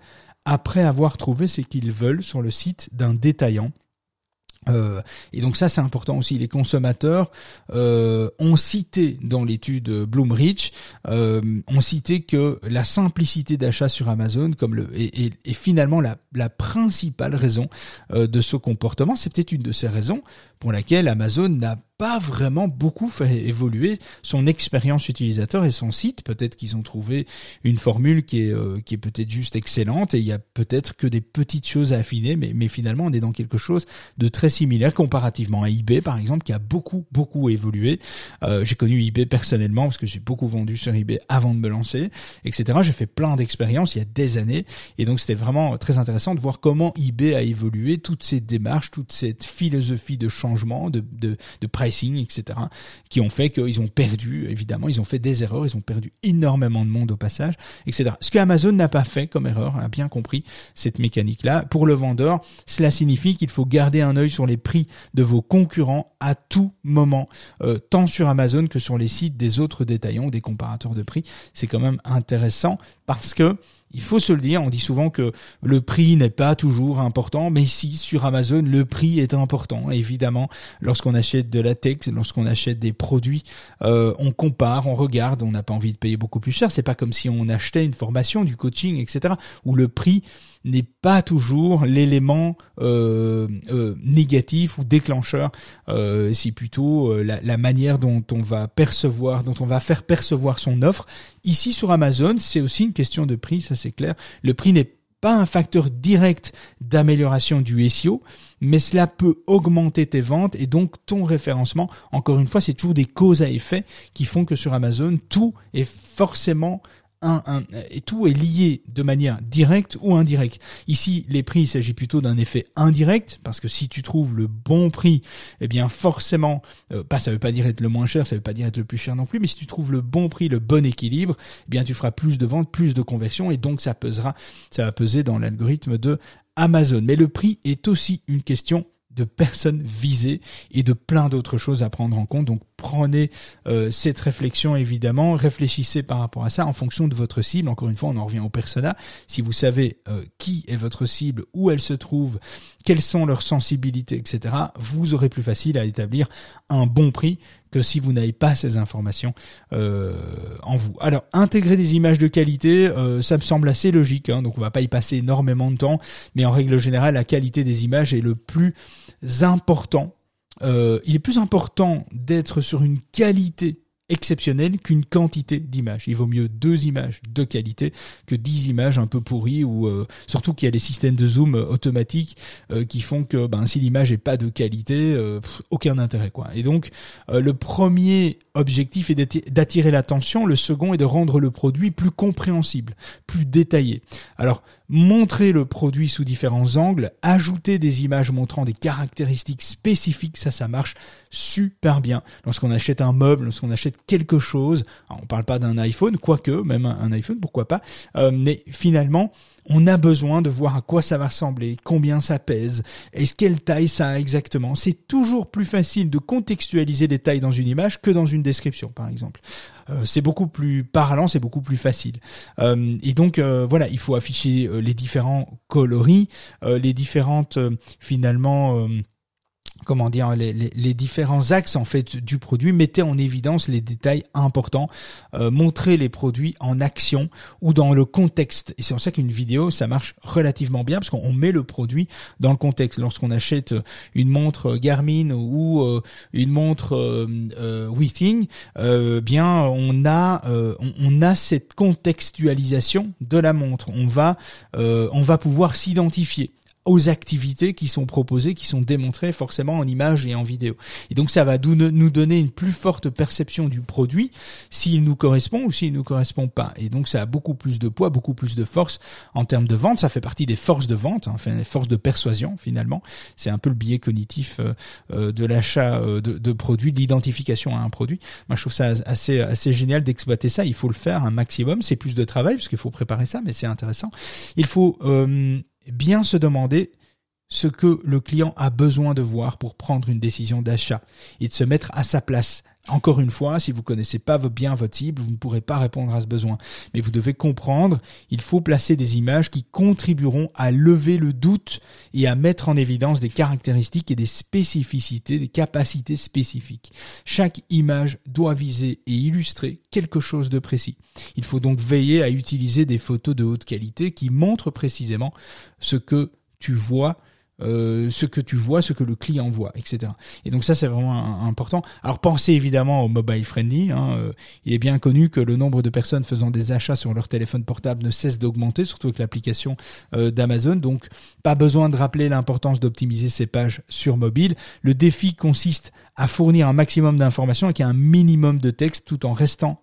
après avoir trouvé ce qu'ils veulent sur le site d'un détaillant euh, et donc ça c'est important aussi. Les consommateurs euh, ont cité dans l'étude Bloomreach, euh, ont cité que la simplicité d'achat sur Amazon comme le est, finalement la, la, principale raison de ce comportement. C'est peut-être une de ces raisons pour laquelle Amazon n'a pas vraiment beaucoup fait évoluer son expérience utilisateur et son site. Peut-être qu'ils ont trouvé une formule qui est, euh, qui est peut-être juste excellente et il y a peut-être que des petites choses à affiner, mais, mais finalement on est dans quelque chose de très similaire comparativement à eBay par exemple qui a beaucoup beaucoup évolué. Euh, j'ai connu eBay personnellement parce que j'ai beaucoup vendu sur eBay avant de me lancer, etc. J'ai fait plein d'expériences il y a des années et donc c'était vraiment très intéressant de voir comment eBay a évolué, toutes ces démarches, toute cette philosophie de changement, de, de, de etc., qui ont fait qu'ils ont perdu, évidemment, ils ont fait des erreurs, ils ont perdu énormément de monde au passage, etc. Ce que Amazon n'a pas fait comme erreur, a bien compris cette mécanique-là. Pour le vendeur, cela signifie qu'il faut garder un œil sur les prix de vos concurrents à tout moment, euh, tant sur Amazon que sur les sites des autres détaillants, des comparateurs de prix. C'est quand même intéressant parce que il faut se le dire, on dit souvent que le prix n'est pas toujours important, mais si sur Amazon le prix est important, évidemment, lorsqu'on achète de la tech, lorsqu'on achète des produits, euh, on compare, on regarde, on n'a pas envie de payer beaucoup plus cher. C'est pas comme si on achetait une formation, du coaching, etc. où le prix n'est pas toujours l'élément euh, euh, négatif ou déclencheur. Euh, c'est plutôt la, la, manière dont on va percevoir, dont on va faire percevoir son offre. Ici sur Amazon, c'est aussi une question de prix, ça c'est clair. Le prix n'est pas un facteur direct d'amélioration du SEO, mais cela peut augmenter tes ventes et donc ton référencement. Encore une fois, c'est toujours des causes à effet qui font que sur Amazon, tout est forcément et tout est lié de manière directe ou indirecte. Ici, les prix, il s'agit plutôt d'un effet indirect, parce que si tu trouves le bon prix, eh bien forcément, euh, pas ça veut pas dire être le moins cher, ça veut pas dire être le plus cher non plus, mais si tu trouves le bon prix, le bon équilibre, eh bien tu feras plus de ventes, plus de conversions, et donc ça pesera, ça va peser dans l'algorithme de Amazon. Mais le prix est aussi une question de personnes visées et de plein d'autres choses à prendre en compte. Donc prenez euh, cette réflexion évidemment, réfléchissez par rapport à ça en fonction de votre cible. Encore une fois, on en revient au persona. Si vous savez euh, qui est votre cible, où elle se trouve, quelles sont leurs sensibilités, etc., vous aurez plus facile à établir un bon prix que si vous n'avez pas ces informations euh, en vous. Alors, intégrer des images de qualité, euh, ça me semble assez logique, hein, donc on va pas y passer énormément de temps, mais en règle générale, la qualité des images est le plus important. Euh, il est plus important d'être sur une qualité exceptionnel qu'une quantité d'images. Il vaut mieux deux images de qualité que dix images un peu pourries ou euh, surtout qu'il y a des systèmes de zoom euh, automatiques euh, qui font que ben, si l'image est pas de qualité, aucun intérêt quoi. Et donc le premier objectif est d'attirer l'attention, le second est de rendre le produit plus compréhensible, plus détaillé. Alors montrer le produit sous différents angles, ajouter des images montrant des caractéristiques spécifiques, ça ça marche super bien. Lorsqu'on achète un meuble, lorsqu'on achète quelque chose, on parle pas d'un iPhone, quoique même un, iPhone, pourquoi pas, euh, mais finalement on a besoin de voir à quoi ça va ressembler, combien ça pèse, et quelle taille ça a exactement. C'est toujours plus facile de contextualiser les tailles dans une image que dans une description, par exemple. Euh, c'est beaucoup plus parlant, c'est beaucoup plus facile. Euh, et donc voilà, il faut afficher les différents coloris, les différentes finalement comment dire les, différents axes en fait du produit mettez en évidence les détails importants euh, montrez les produits en action ou dans le contexte. Et c'est pour ça qu'une vidéo ça marche relativement bien parce qu'on met le produit dans le contexte. Lorsqu'on achète une montre Garmin ou euh, une montre euh, euh Withing bien on a on, a cette contextualisation de la montre. On va on va pouvoir s'identifier aux activités qui sont proposées, qui sont démontrées forcément en images et en vidéo. Et donc ça va nous donner une plus forte perception du produit s'il nous correspond ou s'il nous correspond pas. Et donc ça a beaucoup plus de poids, beaucoup plus de force en termes de vente. Ça fait partie des forces de vente, hein, enfin des forces de persuasion finalement. C'est un peu le biais cognitif euh, euh, de l'achat euh, de, produits, de l'identification à un produit. Moi je trouve ça assez assez génial d'exploiter ça. Il faut le faire un maximum. C'est plus de travail parce qu'il faut préparer ça, mais c'est intéressant. Il faut bien se demander ce que le client a besoin de voir pour prendre une décision d'achat et de se mettre à sa place. Encore une fois, si vous connaissez pas bien votre cible, vous ne pourrez pas répondre à ce besoin. Mais vous devez comprendre, il faut placer des images qui contribueront à lever le doute et à mettre en évidence des caractéristiques et des spécificités, des capacités spécifiques. Chaque image doit viser et illustrer quelque chose de précis. Il faut donc veiller à utiliser des photos de haute qualité qui montrent précisément ce que tu vois euh, ce que tu vois, ce que le client voit, etc. Et donc ça c'est vraiment important. Alors pensez évidemment au mobile friendly. Hein. Euh, il est bien connu que le nombre de personnes faisant des achats sur leur téléphone portable ne cesse d'augmenter, surtout avec l'application euh, d'Amazon. Donc pas besoin de rappeler l'importance d'optimiser ces pages sur mobile. Le défi consiste à fournir un maximum d'informations avec un minimum de texte tout en restant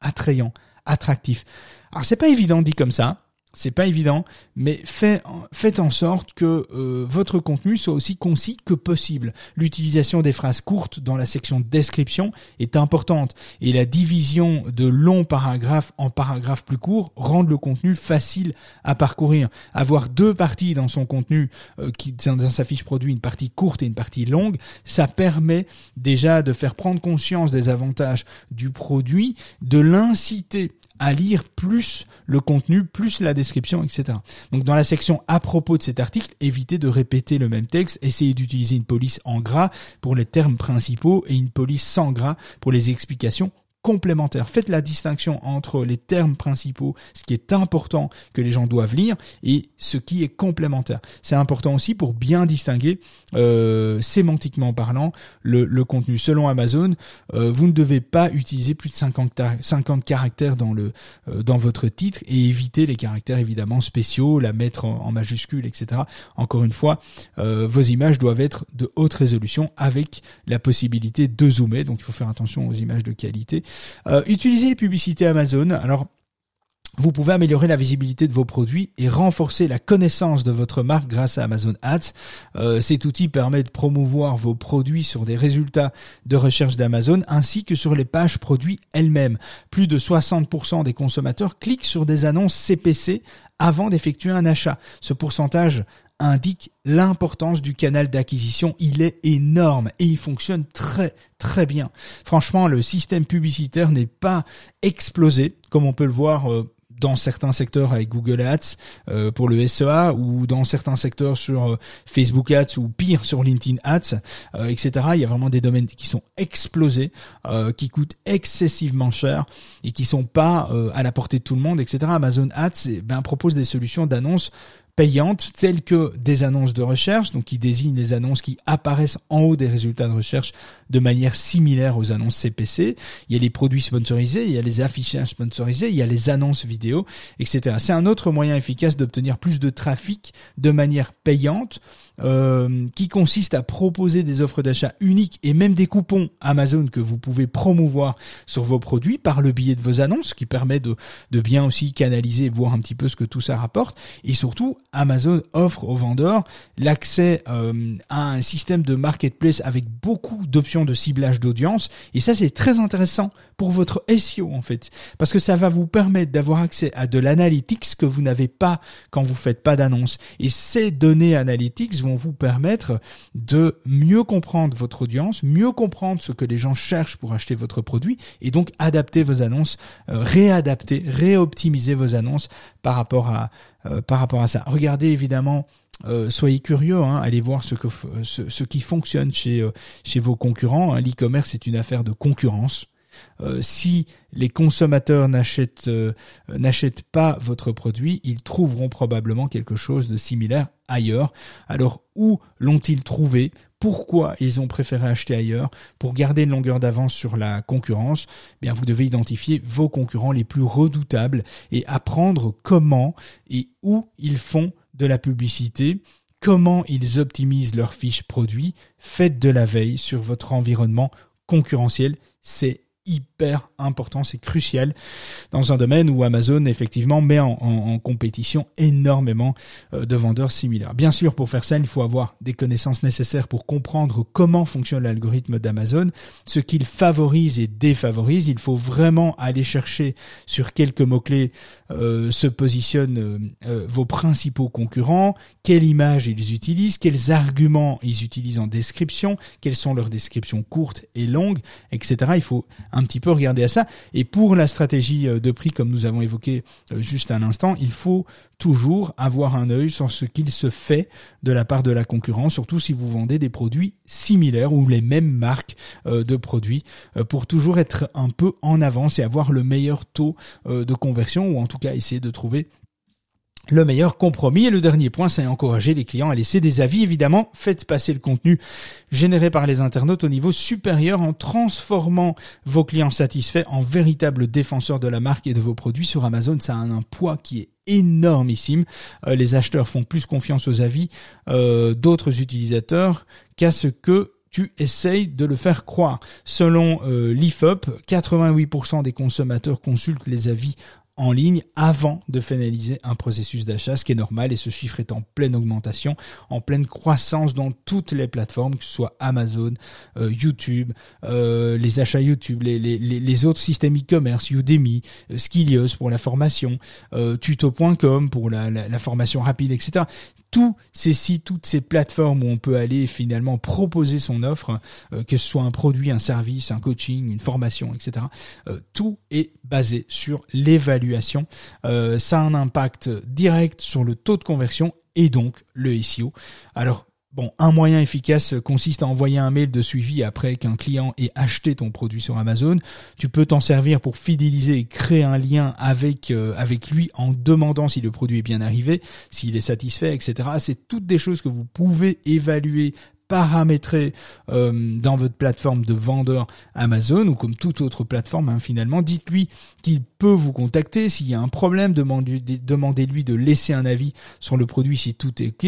attrayant, attractif. Alors c'est pas évident dit comme ça. C'est pas évident, mais fait, faites en sorte que euh, votre contenu soit aussi concis que possible. L'utilisation des phrases courtes dans la section description est importante et la division de longs paragraphes en paragraphes plus courts rend le contenu facile à parcourir. Avoir deux parties dans son contenu, euh, qui dans sa fiche produit, une partie courte et une partie longue, ça permet déjà de faire prendre conscience des avantages du produit, de l'inciter à lire plus le contenu, plus la description, etc. Donc dans la section à propos de cet article, évitez de répéter le même texte, essayez d'utiliser une police en gras pour les termes principaux et une police sans gras pour les explications complémentaires. Faites la distinction entre les termes principaux, ce qui est important que les gens doivent lire, et ce qui est complémentaire. C'est important aussi pour bien distinguer, euh, sémantiquement parlant, le, contenu. Selon Amazon, euh, vous ne devez pas utiliser plus de 50, 50 caractères dans, le, euh, dans votre titre et éviter les caractères évidemment spéciaux, la mettre en, en majuscule, etc. Encore une fois, vos images doivent être de haute résolution avec la possibilité de zoomer, donc il faut faire attention aux images de qualité. Euh, utiliser les publicités Amazon. Alors vous pouvez améliorer la visibilité de vos produits et renforcer la connaissance de votre marque grâce à Amazon Ads. Euh, cet outil permet de promouvoir vos produits sur des résultats de recherche d'Amazon ainsi que sur les pages produits elles-mêmes. Plus de 60% des consommateurs cliquent sur des annonces CPC avant d'effectuer un achat. Ce pourcentage indique l'importance du canal d'acquisition. Il est énorme et il fonctionne très très bien. Franchement, le système publicitaire n'est pas explosé comme on peut le voir euh, dans certains secteurs avec Google Ads euh, pour le SEA ou dans certains secteurs sur euh, Facebook Ads ou pire sur LinkedIn Ads, etc. Il y a vraiment des domaines qui sont explosés, qui coûtent excessivement cher et qui sont pas à la portée de tout le monde, etc. Amazon Ads eh ben, propose des solutions d'annonces payantes telles que des annonces de recherche, donc qui désignent les annonces qui apparaissent en haut des résultats de recherche de manière similaire aux annonces CPC. Il y a les produits sponsorisés, il y a les affichages sponsorisés, il y a les annonces vidéo, etc. C'est un autre moyen efficace d'obtenir plus de trafic de manière payante euh, qui consiste à proposer des offres d'achat uniques et même des coupons Amazon que vous pouvez promouvoir sur vos produits par le biais de vos annonces, qui permet de, de bien aussi canaliser voir un petit peu ce que tout ça rapporte. Et surtout, Amazon offre aux vendeurs l'accès euh, à un système de marketplace avec beaucoup d'options de ciblage d'audience. Et ça, c'est très intéressant pour votre SEO en fait, parce que ça va vous permettre d'avoir accès à de l'analytics que vous n'avez pas quand vous faites pas d'annonce. Et ces données analytics vont vous permettre de mieux comprendre votre audience, mieux comprendre ce que les gens cherchent pour acheter votre produit, et donc adapter vos annonces, euh, réadapter, réoptimiser vos annonces par rapport à euh, ça. Regardez évidemment euh, soyez curieux, hein, allez voir ce qui fonctionne chez, chez vos concurrents. Hein. L'e-commerce est une affaire de concurrence. Euh, si les consommateurs n'achètent euh, n'achètent pas votre produit, ils trouveront probablement quelque chose de similaire ailleurs. Alors où l'ont-ils trouvé? Pourquoi ils ont préféré acheter ailleurs? Pour garder une longueur d'avance sur la concurrence eh Bien, vous devez identifier vos concurrents les plus redoutables et apprendre comment et où ils font de la publicité, comment ils optimisent leurs fiches produits. Faites de la veille sur votre environnement concurrentiel, c'est il hyper important, c'est crucial dans un domaine où Amazon effectivement met en, compétition énormément euh, de vendeurs similaires. Bien sûr, pour faire ça, il faut avoir des connaissances nécessaires pour comprendre comment fonctionne l'algorithme d'Amazon, ce qu'il favorise et défavorise. Il faut vraiment aller chercher sur quelques mots-clés euh, se positionnent euh, vos principaux concurrents, quelle image ils utilisent, quels arguments ils utilisent en description, quelles sont leurs descriptions courtes et longues, etc. Il faut un petit peu regarder à ça. Et pour la stratégie euh, de prix, comme nous avons évoqué euh, juste un instant, il faut toujours avoir un œil sur ce qu'il se fait de la part de la concurrence, surtout si vous vendez des produits similaires ou les mêmes marques euh, de produits, pour toujours être un peu en avance et avoir le meilleur taux de conversion, ou en tout cas essayer de trouver le meilleur compromis. Et le dernier point, c'est encourager les clients à laisser des avis. Évidemment, faites passer le contenu généré par les internautes au niveau supérieur en transformant vos clients satisfaits en véritables défenseurs de la marque et de vos produits sur Amazon. Ça a un, poids qui est énormissime. Euh, les acheteurs font plus confiance aux avis euh, d'autres utilisateurs qu'à ce que tu essayes de le faire croire. Selon euh, l'IFOP, 88% des consommateurs consultent les avis en ligne avant de finaliser un processus d'achat, ce qui est normal et ce chiffre est en pleine augmentation, en pleine croissance dans toutes les plateformes, que ce soit Amazon, euh, YouTube, euh, les achats YouTube, les, autres systèmes e-commerce, Udemy, euh, Skillios pour la formation, tuto.com pour la, formation rapide, etc tous ces sites, toutes ces plateformes où on peut aller finalement proposer son offre, que ce soit un produit, un service, un coaching, une formation, etc. Tout est basé sur l'évaluation. Euh, ça a un impact direct sur le taux de conversion et donc le SEO. Alors Bon, un moyen efficace consiste à envoyer un mail de suivi après qu'un client ait acheté ton produit sur Amazon. Tu peux t'en servir pour fidéliser et créer un lien avec euh, avec lui en demandant si le produit est bien arrivé, s'il est satisfait, etc. C'est toutes des choses que vous pouvez évaluer paramétrer euh, dans votre plateforme de vendeur Amazon ou comme toute autre plateforme hein, finalement. Dites-lui qu'il peut vous contacter s'il y a un problème. Demandez-lui de laisser un avis sur le produit si tout est ok,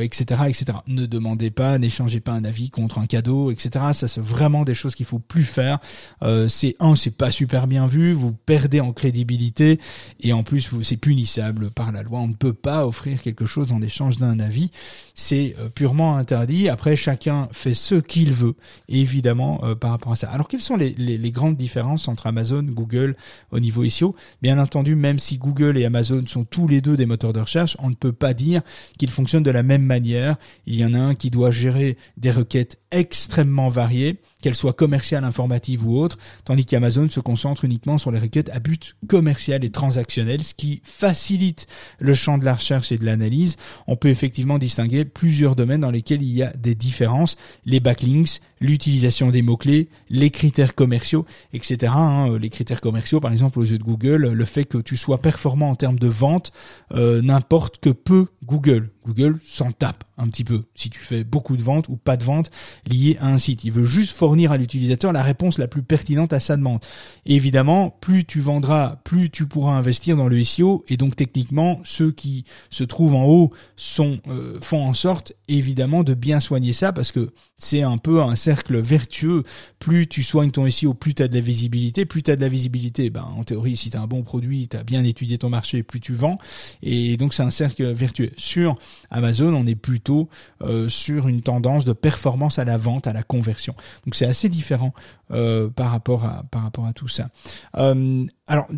etc., etc. Ne demandez pas, n'échangez pas un avis contre un cadeau, etc. Ça c'est vraiment des choses qu'il faut plus faire. Euh, c'est un, c'est pas super bien vu, vous perdez en crédibilité et en plus c'est punissable par la loi. On ne peut pas offrir quelque chose en échange d'un avis. C'est euh, purement interdit. Après, chacun fait ce qu'il veut, évidemment, euh, par rapport à ça. Alors, quelles sont les, les, grandes différences entre Amazon, Google au niveau SEO Bien entendu, même si Google et Amazon sont tous les deux des moteurs de recherche, on ne peut pas dire qu'ils fonctionnent de la même manière. Il y en a un qui doit gérer des requêtes extrêmement variées qu'elle soit commerciale, informative ou autre, tandis qu'Amazon se concentre uniquement sur les requêtes à but commercial et transactionnel, ce qui facilite le champ de la recherche et de l'analyse. On peut effectivement distinguer plusieurs domaines dans lesquels il y a des différences, les backlinks, l'utilisation des mots-clés, les critères commerciaux, etc. Hein. Les critères commerciaux, par exemple, aux yeux de Google, le fait que tu sois performant en termes de vente, euh, n'importe que peu Google. Google s'en tape un petit peu si tu fais beaucoup de ventes ou pas de ventes liées à un site. Il veut juste fournir à l'utilisateur la réponse la plus pertinente à sa demande. Évidemment, plus tu vendras, plus tu pourras investir dans le SEO et donc techniquement, ceux qui se trouvent en haut sont euh, font en sorte évidemment de bien soigner ça parce que c'est un peu un cercle vertueux. Plus tu soignes ton SEO, plus tu as de la visibilité. Plus tu as de la visibilité, ben, en théorie, si tu as un bon produit, tu as bien étudié ton marché, plus tu vends. Et donc c'est un cercle vertueux. Sur Amazon, on est plutôt euh, sur une tendance de performance à la vente, à la conversion. Donc c'est assez différent euh, par rapport à tout ça. Euh, alors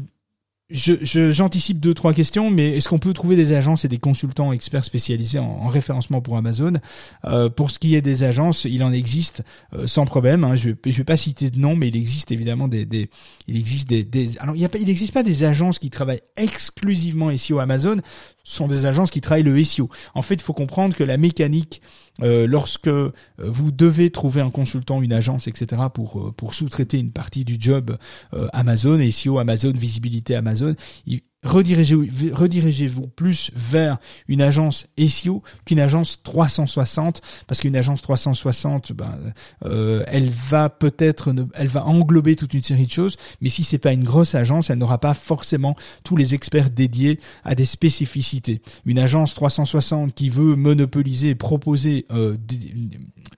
je, j'anticipe deux trois questions, mais est-ce qu'on peut trouver des agences et des consultants experts spécialisés en, référencement pour Amazon? Euh, Pour ce qui est des agences, il en existe euh, sans problème. Hein. Je, je vais pas citer de nom, mais il existe évidemment des, des il existe des, des alors il y a pas il n'existe pas des agences qui travaillent exclusivement SEO Amazon sont des agences qui travaillent le SEO. En fait, il faut comprendre que la mécanique, euh, lorsque euh, vous devez trouver un consultant, une agence, etc., pour euh, pour sous-traiter une partie du job Amazon, SEO, Amazon, visibilité Amazon, redirigez-vous redirigez plus vers une agence SEO qu'une agence 360 parce qu'une agence 360 ben, euh, elle va peut-être elle va englober toute une série de choses mais si c'est pas une grosse agence elle n'aura pas forcément tous les experts dédiés à des spécificités. Une agence 360 qui veut monopoliser et proposer euh,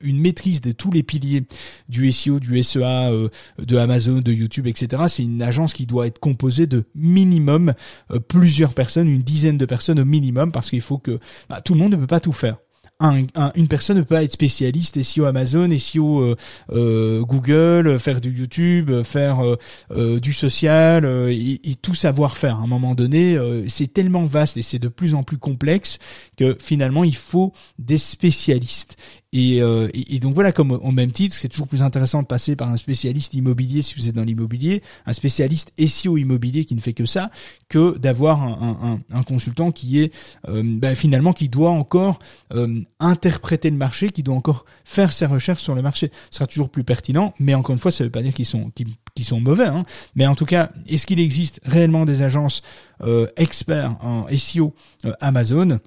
une maîtrise de tous les piliers du SEO du SEA euh, de Amazon de YouTube etc c'est une agence qui doit être composée de minimum plusieurs personnes, une dizaine de personnes au minimum, parce qu'il faut que bah, tout le monde ne peut pas tout faire. une personne ne peut pas être spécialiste SEO Amazon, SEO euh, euh, Google, faire du YouTube, faire du social et, tout savoir faire. À un moment donné, c'est tellement vaste et c'est de plus en plus complexe que finalement il faut des spécialistes. Euh, et, et, donc voilà, comme au même titre, c'est toujours plus intéressant de passer par un spécialiste immobilier si vous êtes dans l'immobilier, un spécialiste SEO immobilier qui ne fait que ça, que d'avoir un, consultant qui est euh, bah, finalement qui doit encore euh, interpréter le marché, qui doit encore faire ses recherches sur le marché. Ce sera toujours plus pertinent, mais encore une fois, ça ne veut pas dire qu'ils sont qu'ils, sont mauvais. Hein. Mais en tout cas, est-ce qu'il existe réellement des agences experts en SEO Amazon?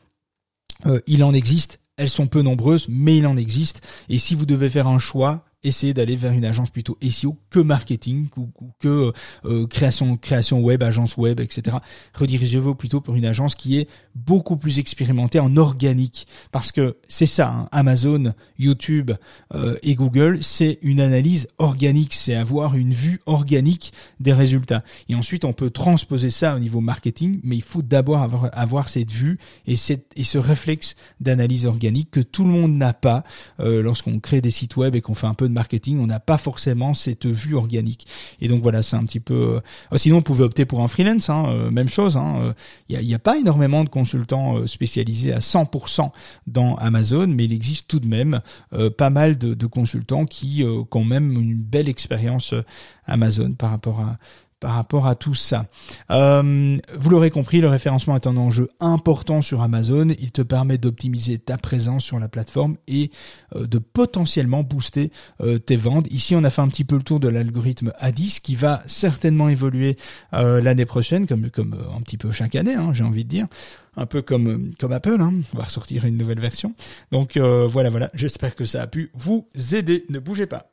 Il en existe elles sont peu nombreuses, mais il en existe. Et si vous devez faire un choix, essayez d'aller vers une agence plutôt SEO que marketing ou, que euh, création création web, agence web, etc. Redirigez-vous plutôt pour une agence qui est beaucoup plus expérimentée en organique, parce que c'est ça, hein, Amazon, YouTube euh, et Google, c'est une analyse organique, c'est avoir une vue organique des résultats. Et ensuite, on peut transposer ça au niveau marketing, mais il faut d'abord avoir, cette vue et, cette, et ce réflexe d'analyse organique que tout le monde n'a pas euh, lorsqu'on crée des sites web et qu'on fait un peu marketing, on n'a pas forcément cette vue organique. Et donc voilà, c'est un petit peu. Euh, sinon, on pouvait opter pour un freelance, hein, euh, même chose. Il hein, n'y euh, a, pas énormément de consultants spécialisés à 100% dans Amazon, mais il existe tout de même pas mal de, consultants qui, qui ont même une belle expérience Amazon par rapport à par rapport à tout ça. Euh, vous l'aurez compris, le référencement est un enjeu important sur Amazon. Il te permet d'optimiser ta présence sur la plateforme et euh, de potentiellement booster euh, tes ventes. Ici, on a fait un petit peu le tour de l'algorithme A10 qui va certainement évoluer l'année prochaine, comme, comme un petit peu chaque année, hein, j'ai envie de dire un peu comme comme Apple, hein. on va ressortir une nouvelle version. Donc voilà, voilà. J'espère que ça a pu vous aider. Ne bougez pas.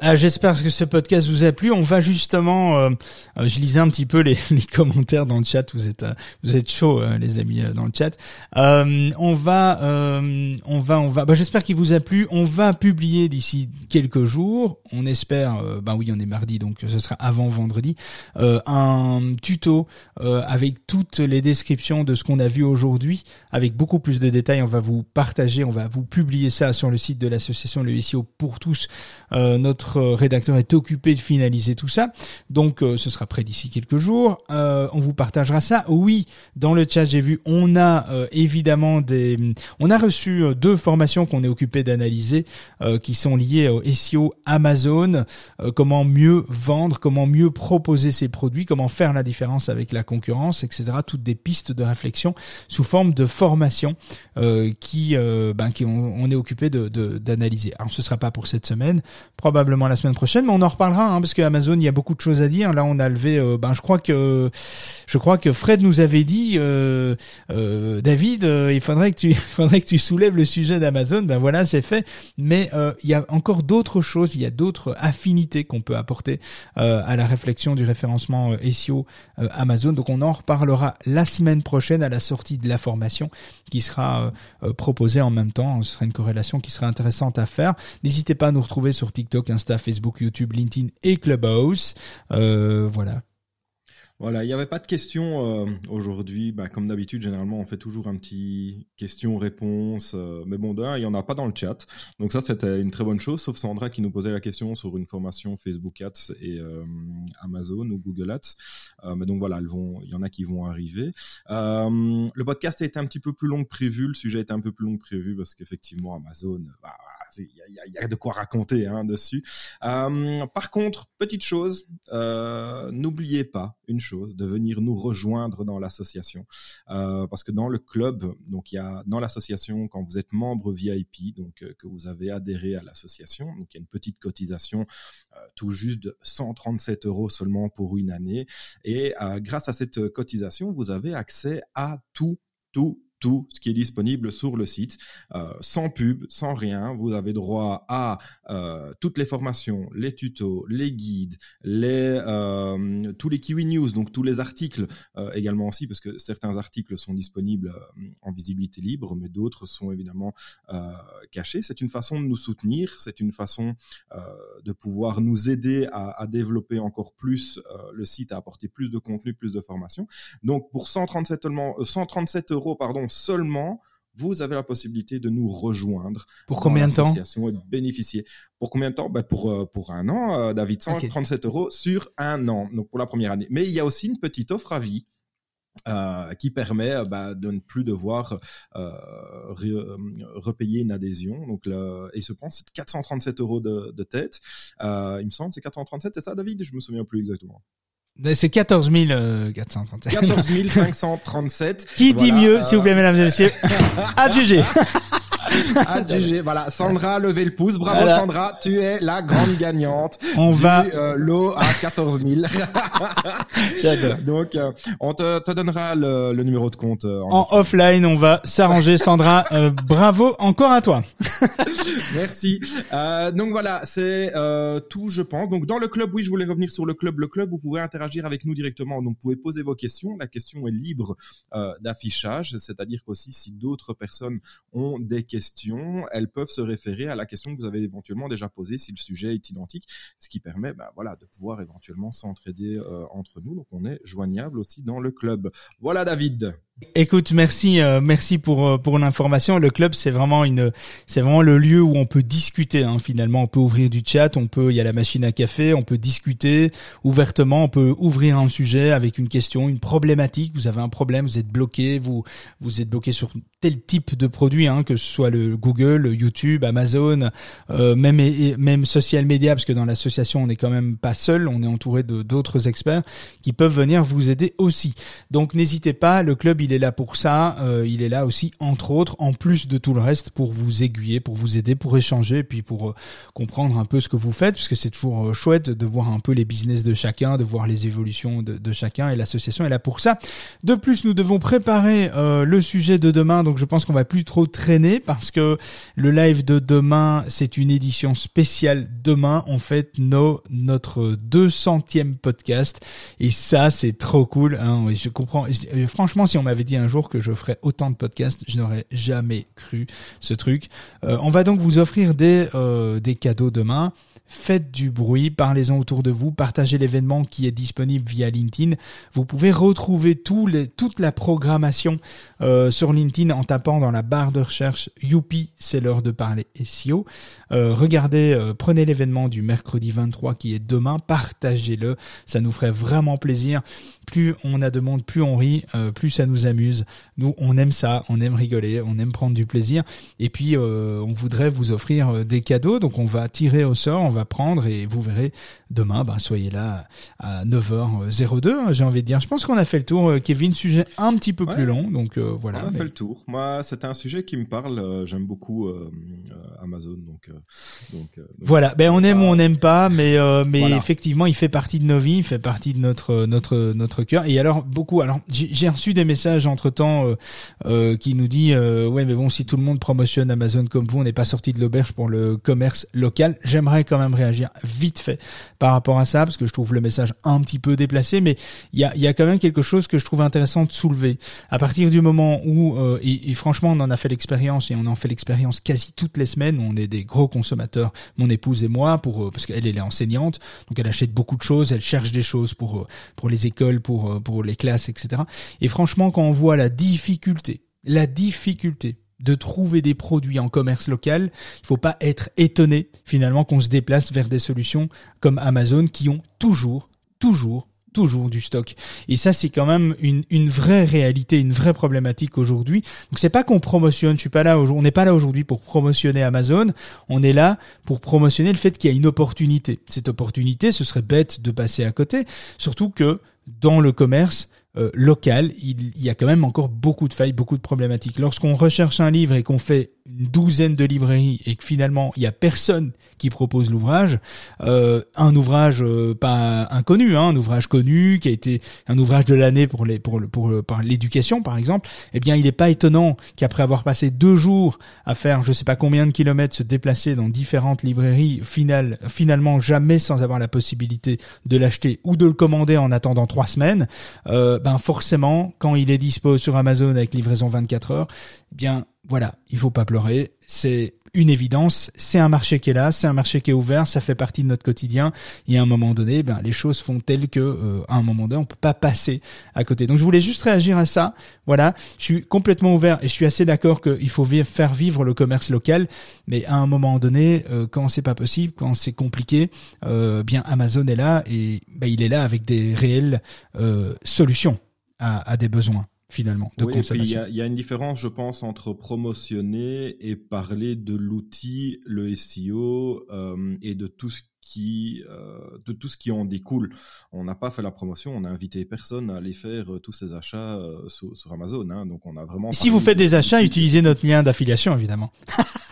Ah, J'espère que ce podcast vous a plu. On va justement, euh, euh, je lisais un petit peu les, les, commentaires dans le chat. Vous êtes, euh, vous êtes chaud, les amis, dans le chat. on va, on va, on va. Bah, J'espère qu'il vous a plu. On va publier d'ici quelques jours. On espère. ben oui, on est mardi, donc ce sera avant vendredi. un tuto avec toutes les descriptions de ce qu'on a vu aujourd'hui, avec beaucoup plus de détails. On va vous partager, on va vous publier ça sur le site de l'association Le SEO pour tous. notre rédacteur est occupé de finaliser tout ça. Donc euh, ce sera prêt d'ici quelques jours. Euh, on vous partagera ça. Oui, dans le chat, j'ai vu, on a euh, évidemment des... On a reçu deux formations qu'on est occupé d'analyser qui sont liées au SEO Amazon. comment mieux vendre, comment mieux proposer ses produits, comment faire la différence avec la concurrence, etc. Toutes des pistes de réflexion sous forme de formation qui, ben, qui on, est occupé de d'analyser. Alors ce sera pas pour cette semaine, probablement la semaine prochaine, mais on en reparlera hein, parce que Amazon, il y a beaucoup de choses à dire. Là, on a levé, euh, ben je crois que je crois que Fred nous avait dit, euh, euh, David, il faudrait que tu, il faudrait que tu soulèves le sujet d'Amazon. Ben voilà, c'est fait. Mais il y a encore d'autres choses, il y a d'autres affinités qu'on peut apporter à la réflexion du référencement SEO Amazon. Donc on en reparlera la semaine prochaine à la sortie de la formation qui sera proposée en même temps. Ce sera une corrélation qui sera intéressante à faire. N'hésitez pas à nous retrouver sur TikTok, Facebook, YouTube, LinkedIn et Clubhouse. Euh, voilà. Voilà, il n'y avait pas de questions euh, aujourd'hui. Bah, comme d'habitude, généralement, on fait toujours un petit question-réponse. Euh, mais bon, il n'y en a pas dans le chat. Donc ça, c'était une très bonne chose, sauf Sandra qui nous posait la question sur une formation Facebook Ads et Amazon ou Google Ads. mais donc voilà, il y en a qui vont arriver. le podcast a été un petit peu plus long que prévu. Le sujet a été un peu plus long que prévu parce qu'effectivement, Amazon... Bah, il y, a de quoi raconter hein, dessus. Euh, par contre, petite chose, euh, n'oubliez pas une chose, de venir nous rejoindre dans l'association, euh, parce que dans le club, donc il y a dans l'association quand vous êtes membre VIP, donc que vous avez adhéré à l'association, donc il y a une petite cotisation tout juste de 137 euros seulement pour une année, et grâce à cette cotisation, vous avez accès à tout tout, tout ce qui est disponible sur le site, euh, sans pub, sans rien. Vous avez droit à euh, toutes les formations, les tutos, les guides, les euh, tous les Kiwi News, donc tous les articles également aussi, parce que certains articles sont disponibles en visibilité libre, mais d'autres sont évidemment cachés. C'est une façon de nous soutenir, c'est une façon de pouvoir nous aider à, développer encore plus le site, à apporter plus de contenu, plus de formation. Donc pour 137, 137 euros, pardon, seulement, vous avez la possibilité de nous rejoindre. Pour combien de temps et bénéficier. Pour combien de temps? Ben pour, euh, pour un an, euh, David, 137 euros sur un an, donc pour la première année. Mais il y a aussi une petite offre à vie. Euh, qui permet bah, de ne plus devoir repayer une adhésion. Donc, le, et pense c'est 437 euros de, de tête. il me semble c'est 437, c'est ça David? Je me souviens plus exactement. C'est 14 437. 14 537. Qui dit mieux, s'il vous plaît, mesdames et messieurs? À juger. Ah, GG. Voilà, Sandra, levez le pouce. Bravo Voilà. Sandra, tu es la grande gagnante. On du, va- euh, lot à 14 000. J'adore. Donc, euh, on te, te donnera le, le numéro de compte. euh, en- En offline, on va s'arranger. Sandra, euh, bravo encore à toi. Merci. Euh, donc voilà, c'est euh, tout, je pense. Donc dans le club, oui, je voulais revenir sur le club. Le club, vous pouvez interagir avec nous directement. Donc vous pouvez poser vos questions. La question est libre euh, d'affichage, c'est-à-dire qu'aussi si d'autres personnes ont des questions, elles peuvent se référer à la question que vous avez éventuellement déjà posée si le sujet est identique, ce qui permet, ben, voilà, de pouvoir éventuellement s'entraider euh, entre nous. Donc on est joignable aussi dans le club. Voilà, David. Écoute, merci, euh, merci pour euh, pour l'information. Le club, c'est vraiment une, c'est vraiment le lieu où on peut discuter. Hein, finalement, on peut ouvrir du chat, on peut, il y a la machine à café, on peut discuter ouvertement, on peut ouvrir un sujet avec une question, une problématique. Vous avez un problème, vous êtes bloqué, vous vous êtes bloqué sur tel type de produit, hein, que ce soit le Google, le YouTube, Amazon, euh, même même social media, parce que dans l'association, on n'est quand même pas seul, on est entouré de d'autres experts qui peuvent venir vous aider aussi. Donc n'hésitez pas, le club est là pour ça, euh, il est là aussi entre autres, en plus de tout le reste, pour vous aiguiller, pour vous aider, pour échanger, puis pour euh, comprendre un peu ce que vous faites, parce que c'est toujours euh, chouette de voir un peu les business de chacun, de voir les évolutions de, chacun, et l'association est là pour ça. De plus, nous devons préparer le sujet de demain, donc je pense qu'on va plus trop traîner, parce que le live de demain, c'est une édition spéciale. Demain, on fête nos, notre 200e podcast. Et ça, c'est trop cool. Hein. Je comprends. Franchement, si on m'avait dit un jour que je ferais autant de podcasts, je n'aurais jamais cru ce truc. Euh, on va donc vous offrir des, euh, des cadeaux demain. Faites du bruit, parlez-en autour de vous, partagez l'événement qui est disponible via LinkedIn. Vous pouvez retrouver tous les, toute la programmation euh, sur LinkedIn en tapant dans la barre de recherche Youpi, c'est l'heure de parler SEO. Regardez, prenez l'événement du mercredi 23 qui est demain, partagez-le, ça nous ferait vraiment plaisir. Plus on a de monde, plus on rit, euh, plus ça nous amuse. Nous, on aime ça, on aime rigoler, on aime prendre du plaisir. Et puis, euh, on voudrait vous offrir euh, des cadeaux, donc on va tirer au sort, on va prendre et vous verrez demain, ben, soyez là à 9h02, hein, j'ai envie de dire. Je pense qu'on a fait le tour, Kevin, sujet un petit peu Ouais. plus long, donc euh, voilà. On a Mais- fait le tour. Moi, c'est un sujet qui me parle. J'aime beaucoup Amazon, donc, donc, donc- Voilà, ben on aime ou on n'aime pas, mais mais Voilà. effectivement, il fait partie de nos vies, il fait partie de notre notre notre cœur. Et alors beaucoup, alors j'ai reçu des messages entre temps qui nous dit euh, ouais mais bon si tout le monde promotionne Amazon comme vous, on n'est pas sorti de l'auberge pour le commerce local. J'aimerais quand même réagir vite fait par rapport à ça parce que je trouve le message un petit peu déplacé, mais il y a y a quand même quelque chose que je trouve intéressant de soulever. À partir du moment où euh, et, et franchement on en a fait l'expérience et on en fait l'expérience quasi toutes les semaines, on est des gros consommateurs mon épouse et moi pour euh, parce qu'elle elle est enseignante donc elle achète beaucoup de choses elle cherche des choses pour euh, pour les écoles pour euh, pour les classes etc et franchement quand on voit la difficulté la difficulté de trouver des produits en commerce local, il faut pas être étonné finalement qu'on se déplace vers des solutions comme Amazon qui ont toujours, toujours, toujours du stock. Et ça, c'est quand même une, vraie réalité, une vraie problématique aujourd'hui. Donc c'est pas qu'on promotionne, je suis pas là, on n'est pas là aujourd'hui pour promotionner Amazon, on est là pour promotionner le fait qu'il y a une opportunité. Cette opportunité, ce serait bête de passer à côté, surtout que dans le commerce, euh, local, il, y a quand même encore beaucoup de failles, beaucoup de problématiques. Lorsqu'on recherche un livre et qu'on fait une douzaine de librairies et que finalement il y a personne qui propose l'ouvrage, euh, un ouvrage euh, pas inconnu, hein, un ouvrage connu qui a été un ouvrage de l'année pour les pour le pour l'éducation par exemple, eh bien il n'est pas étonnant qu'après avoir passé deux jours à faire je sais pas combien de kilomètres se déplacer dans différentes librairies, final, finalement jamais sans avoir la possibilité de l'acheter ou de le commander en attendant trois semaines, euh, ben forcément quand il est dispo sur Amazon avec livraison 24 heures, eh bien voilà, il faut pas pleurer, c'est une évidence, c'est un marché qui est là, c'est un marché qui est ouvert, ça fait partie de notre quotidien et à un moment donné, ben les choses font telles que euh, à un moment donné, on peut pas passer à côté. Donc je voulais juste réagir à ça. Voilà, je suis complètement ouvert et je suis assez d'accord qu'il faut faire vivre le commerce local, mais à un moment donné, euh, quand c'est pas possible, quand c'est compliqué, euh, bien Amazon est là et ben, il est là avec des réelles euh, solutions à, à des besoins finalement de Oui, il y, y a une différence, je pense, entre promotionner et parler de l'outil, le SEO, euh, et de tout ce qui euh, de tout ce qui en découle. On n'a pas fait la promotion, on a invité personne à aller faire euh, tous ces achats euh, sur, sur, Amazon. Hein, donc on a vraiment. Si vous faites des achats, utilisez notre lien d'affiliation évidemment.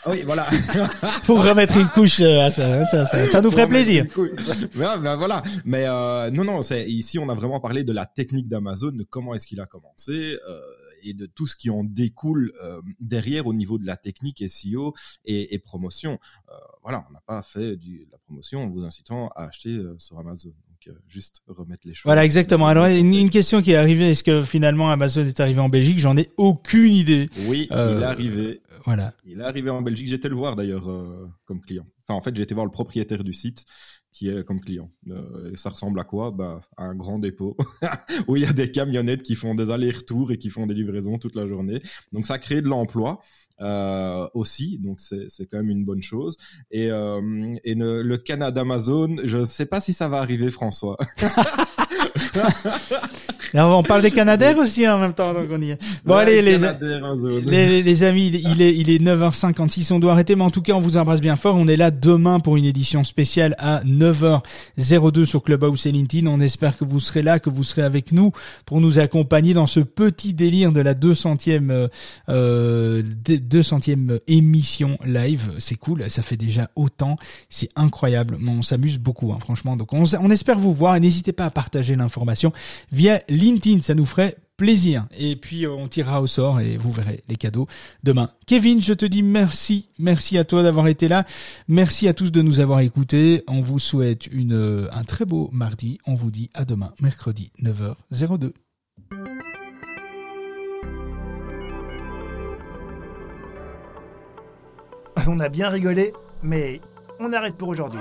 Ah oui, voilà. Pour remettre une couche à ça, ça, ça, ça nous ferait plaisir. ben, ben, voilà. Mais non, non, ici on a vraiment parlé de la technique d'Amazon, de comment est-ce qu'il a commencé et de tout ce qui en découle euh, derrière au niveau de la technique SEO et, et promotion. Euh, voilà, on n'a pas fait du, la promotion en vous incitant à acheter euh, sur Amazon. Donc juste remettre les choses. Voilà, exactement. Alors une, une question qui est arrivée, est-ce que finalement Amazon est arrivé en Belgique? J'en ai aucune idée. Oui, il est arrivé. Voilà. Il est arrivé en Belgique. J'étais le voir d'ailleurs comme client. Enfin, en fait, été voir le propriétaire du site qui est comme client. Euh, ça ressemble à quoi? Bah, À un grand dépôt où il y a des camionnettes qui font des allers-retours et qui font des livraisons toute la journée. Donc ça crée de l'emploi. Euh, aussi, donc c'est quand même une bonne chose. Et, euh, le Canada Amazon, je ne sais pas si ça va arriver, François. on parle des Canadaires aussi en même temps, donc on y est. Bon allez les, les, les, amis, il est il est 9h56, on doit arrêter, mais en tout cas on vous embrasse bien fort. On est là demain pour une édition spéciale à 9h02 sur Clubhouse et LinkedIn. On espère que vous serez là, que vous serez avec nous pour nous accompagner dans ce petit délire de la 200e euh, 200e émission live. C'est cool, ça fait déjà autant, c'est incroyable. On s'amuse beaucoup, hein, franchement. Donc on, on espère vous voir et n'hésitez pas à partager l'information via LinkedIn, ça nous ferait plaisir. Et puis euh, on tirera au sort et vous verrez les cadeaux demain. Kevin, je te dis merci, merci à toi d'avoir été là, merci à tous de nous avoir écoutés. On vous souhaite euh, un très beau mardi. On vous dit à demain, mercredi 9h02. On a bien rigolé, mais on arrête pour aujourd'hui.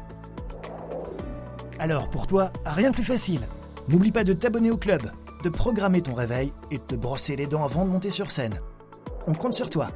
Alors pour toi, rien de plus facile. N'oublie pas de t'abonner au club, de programmer ton réveil et de te brosser les dents avant de monter sur scène. On compte sur toi.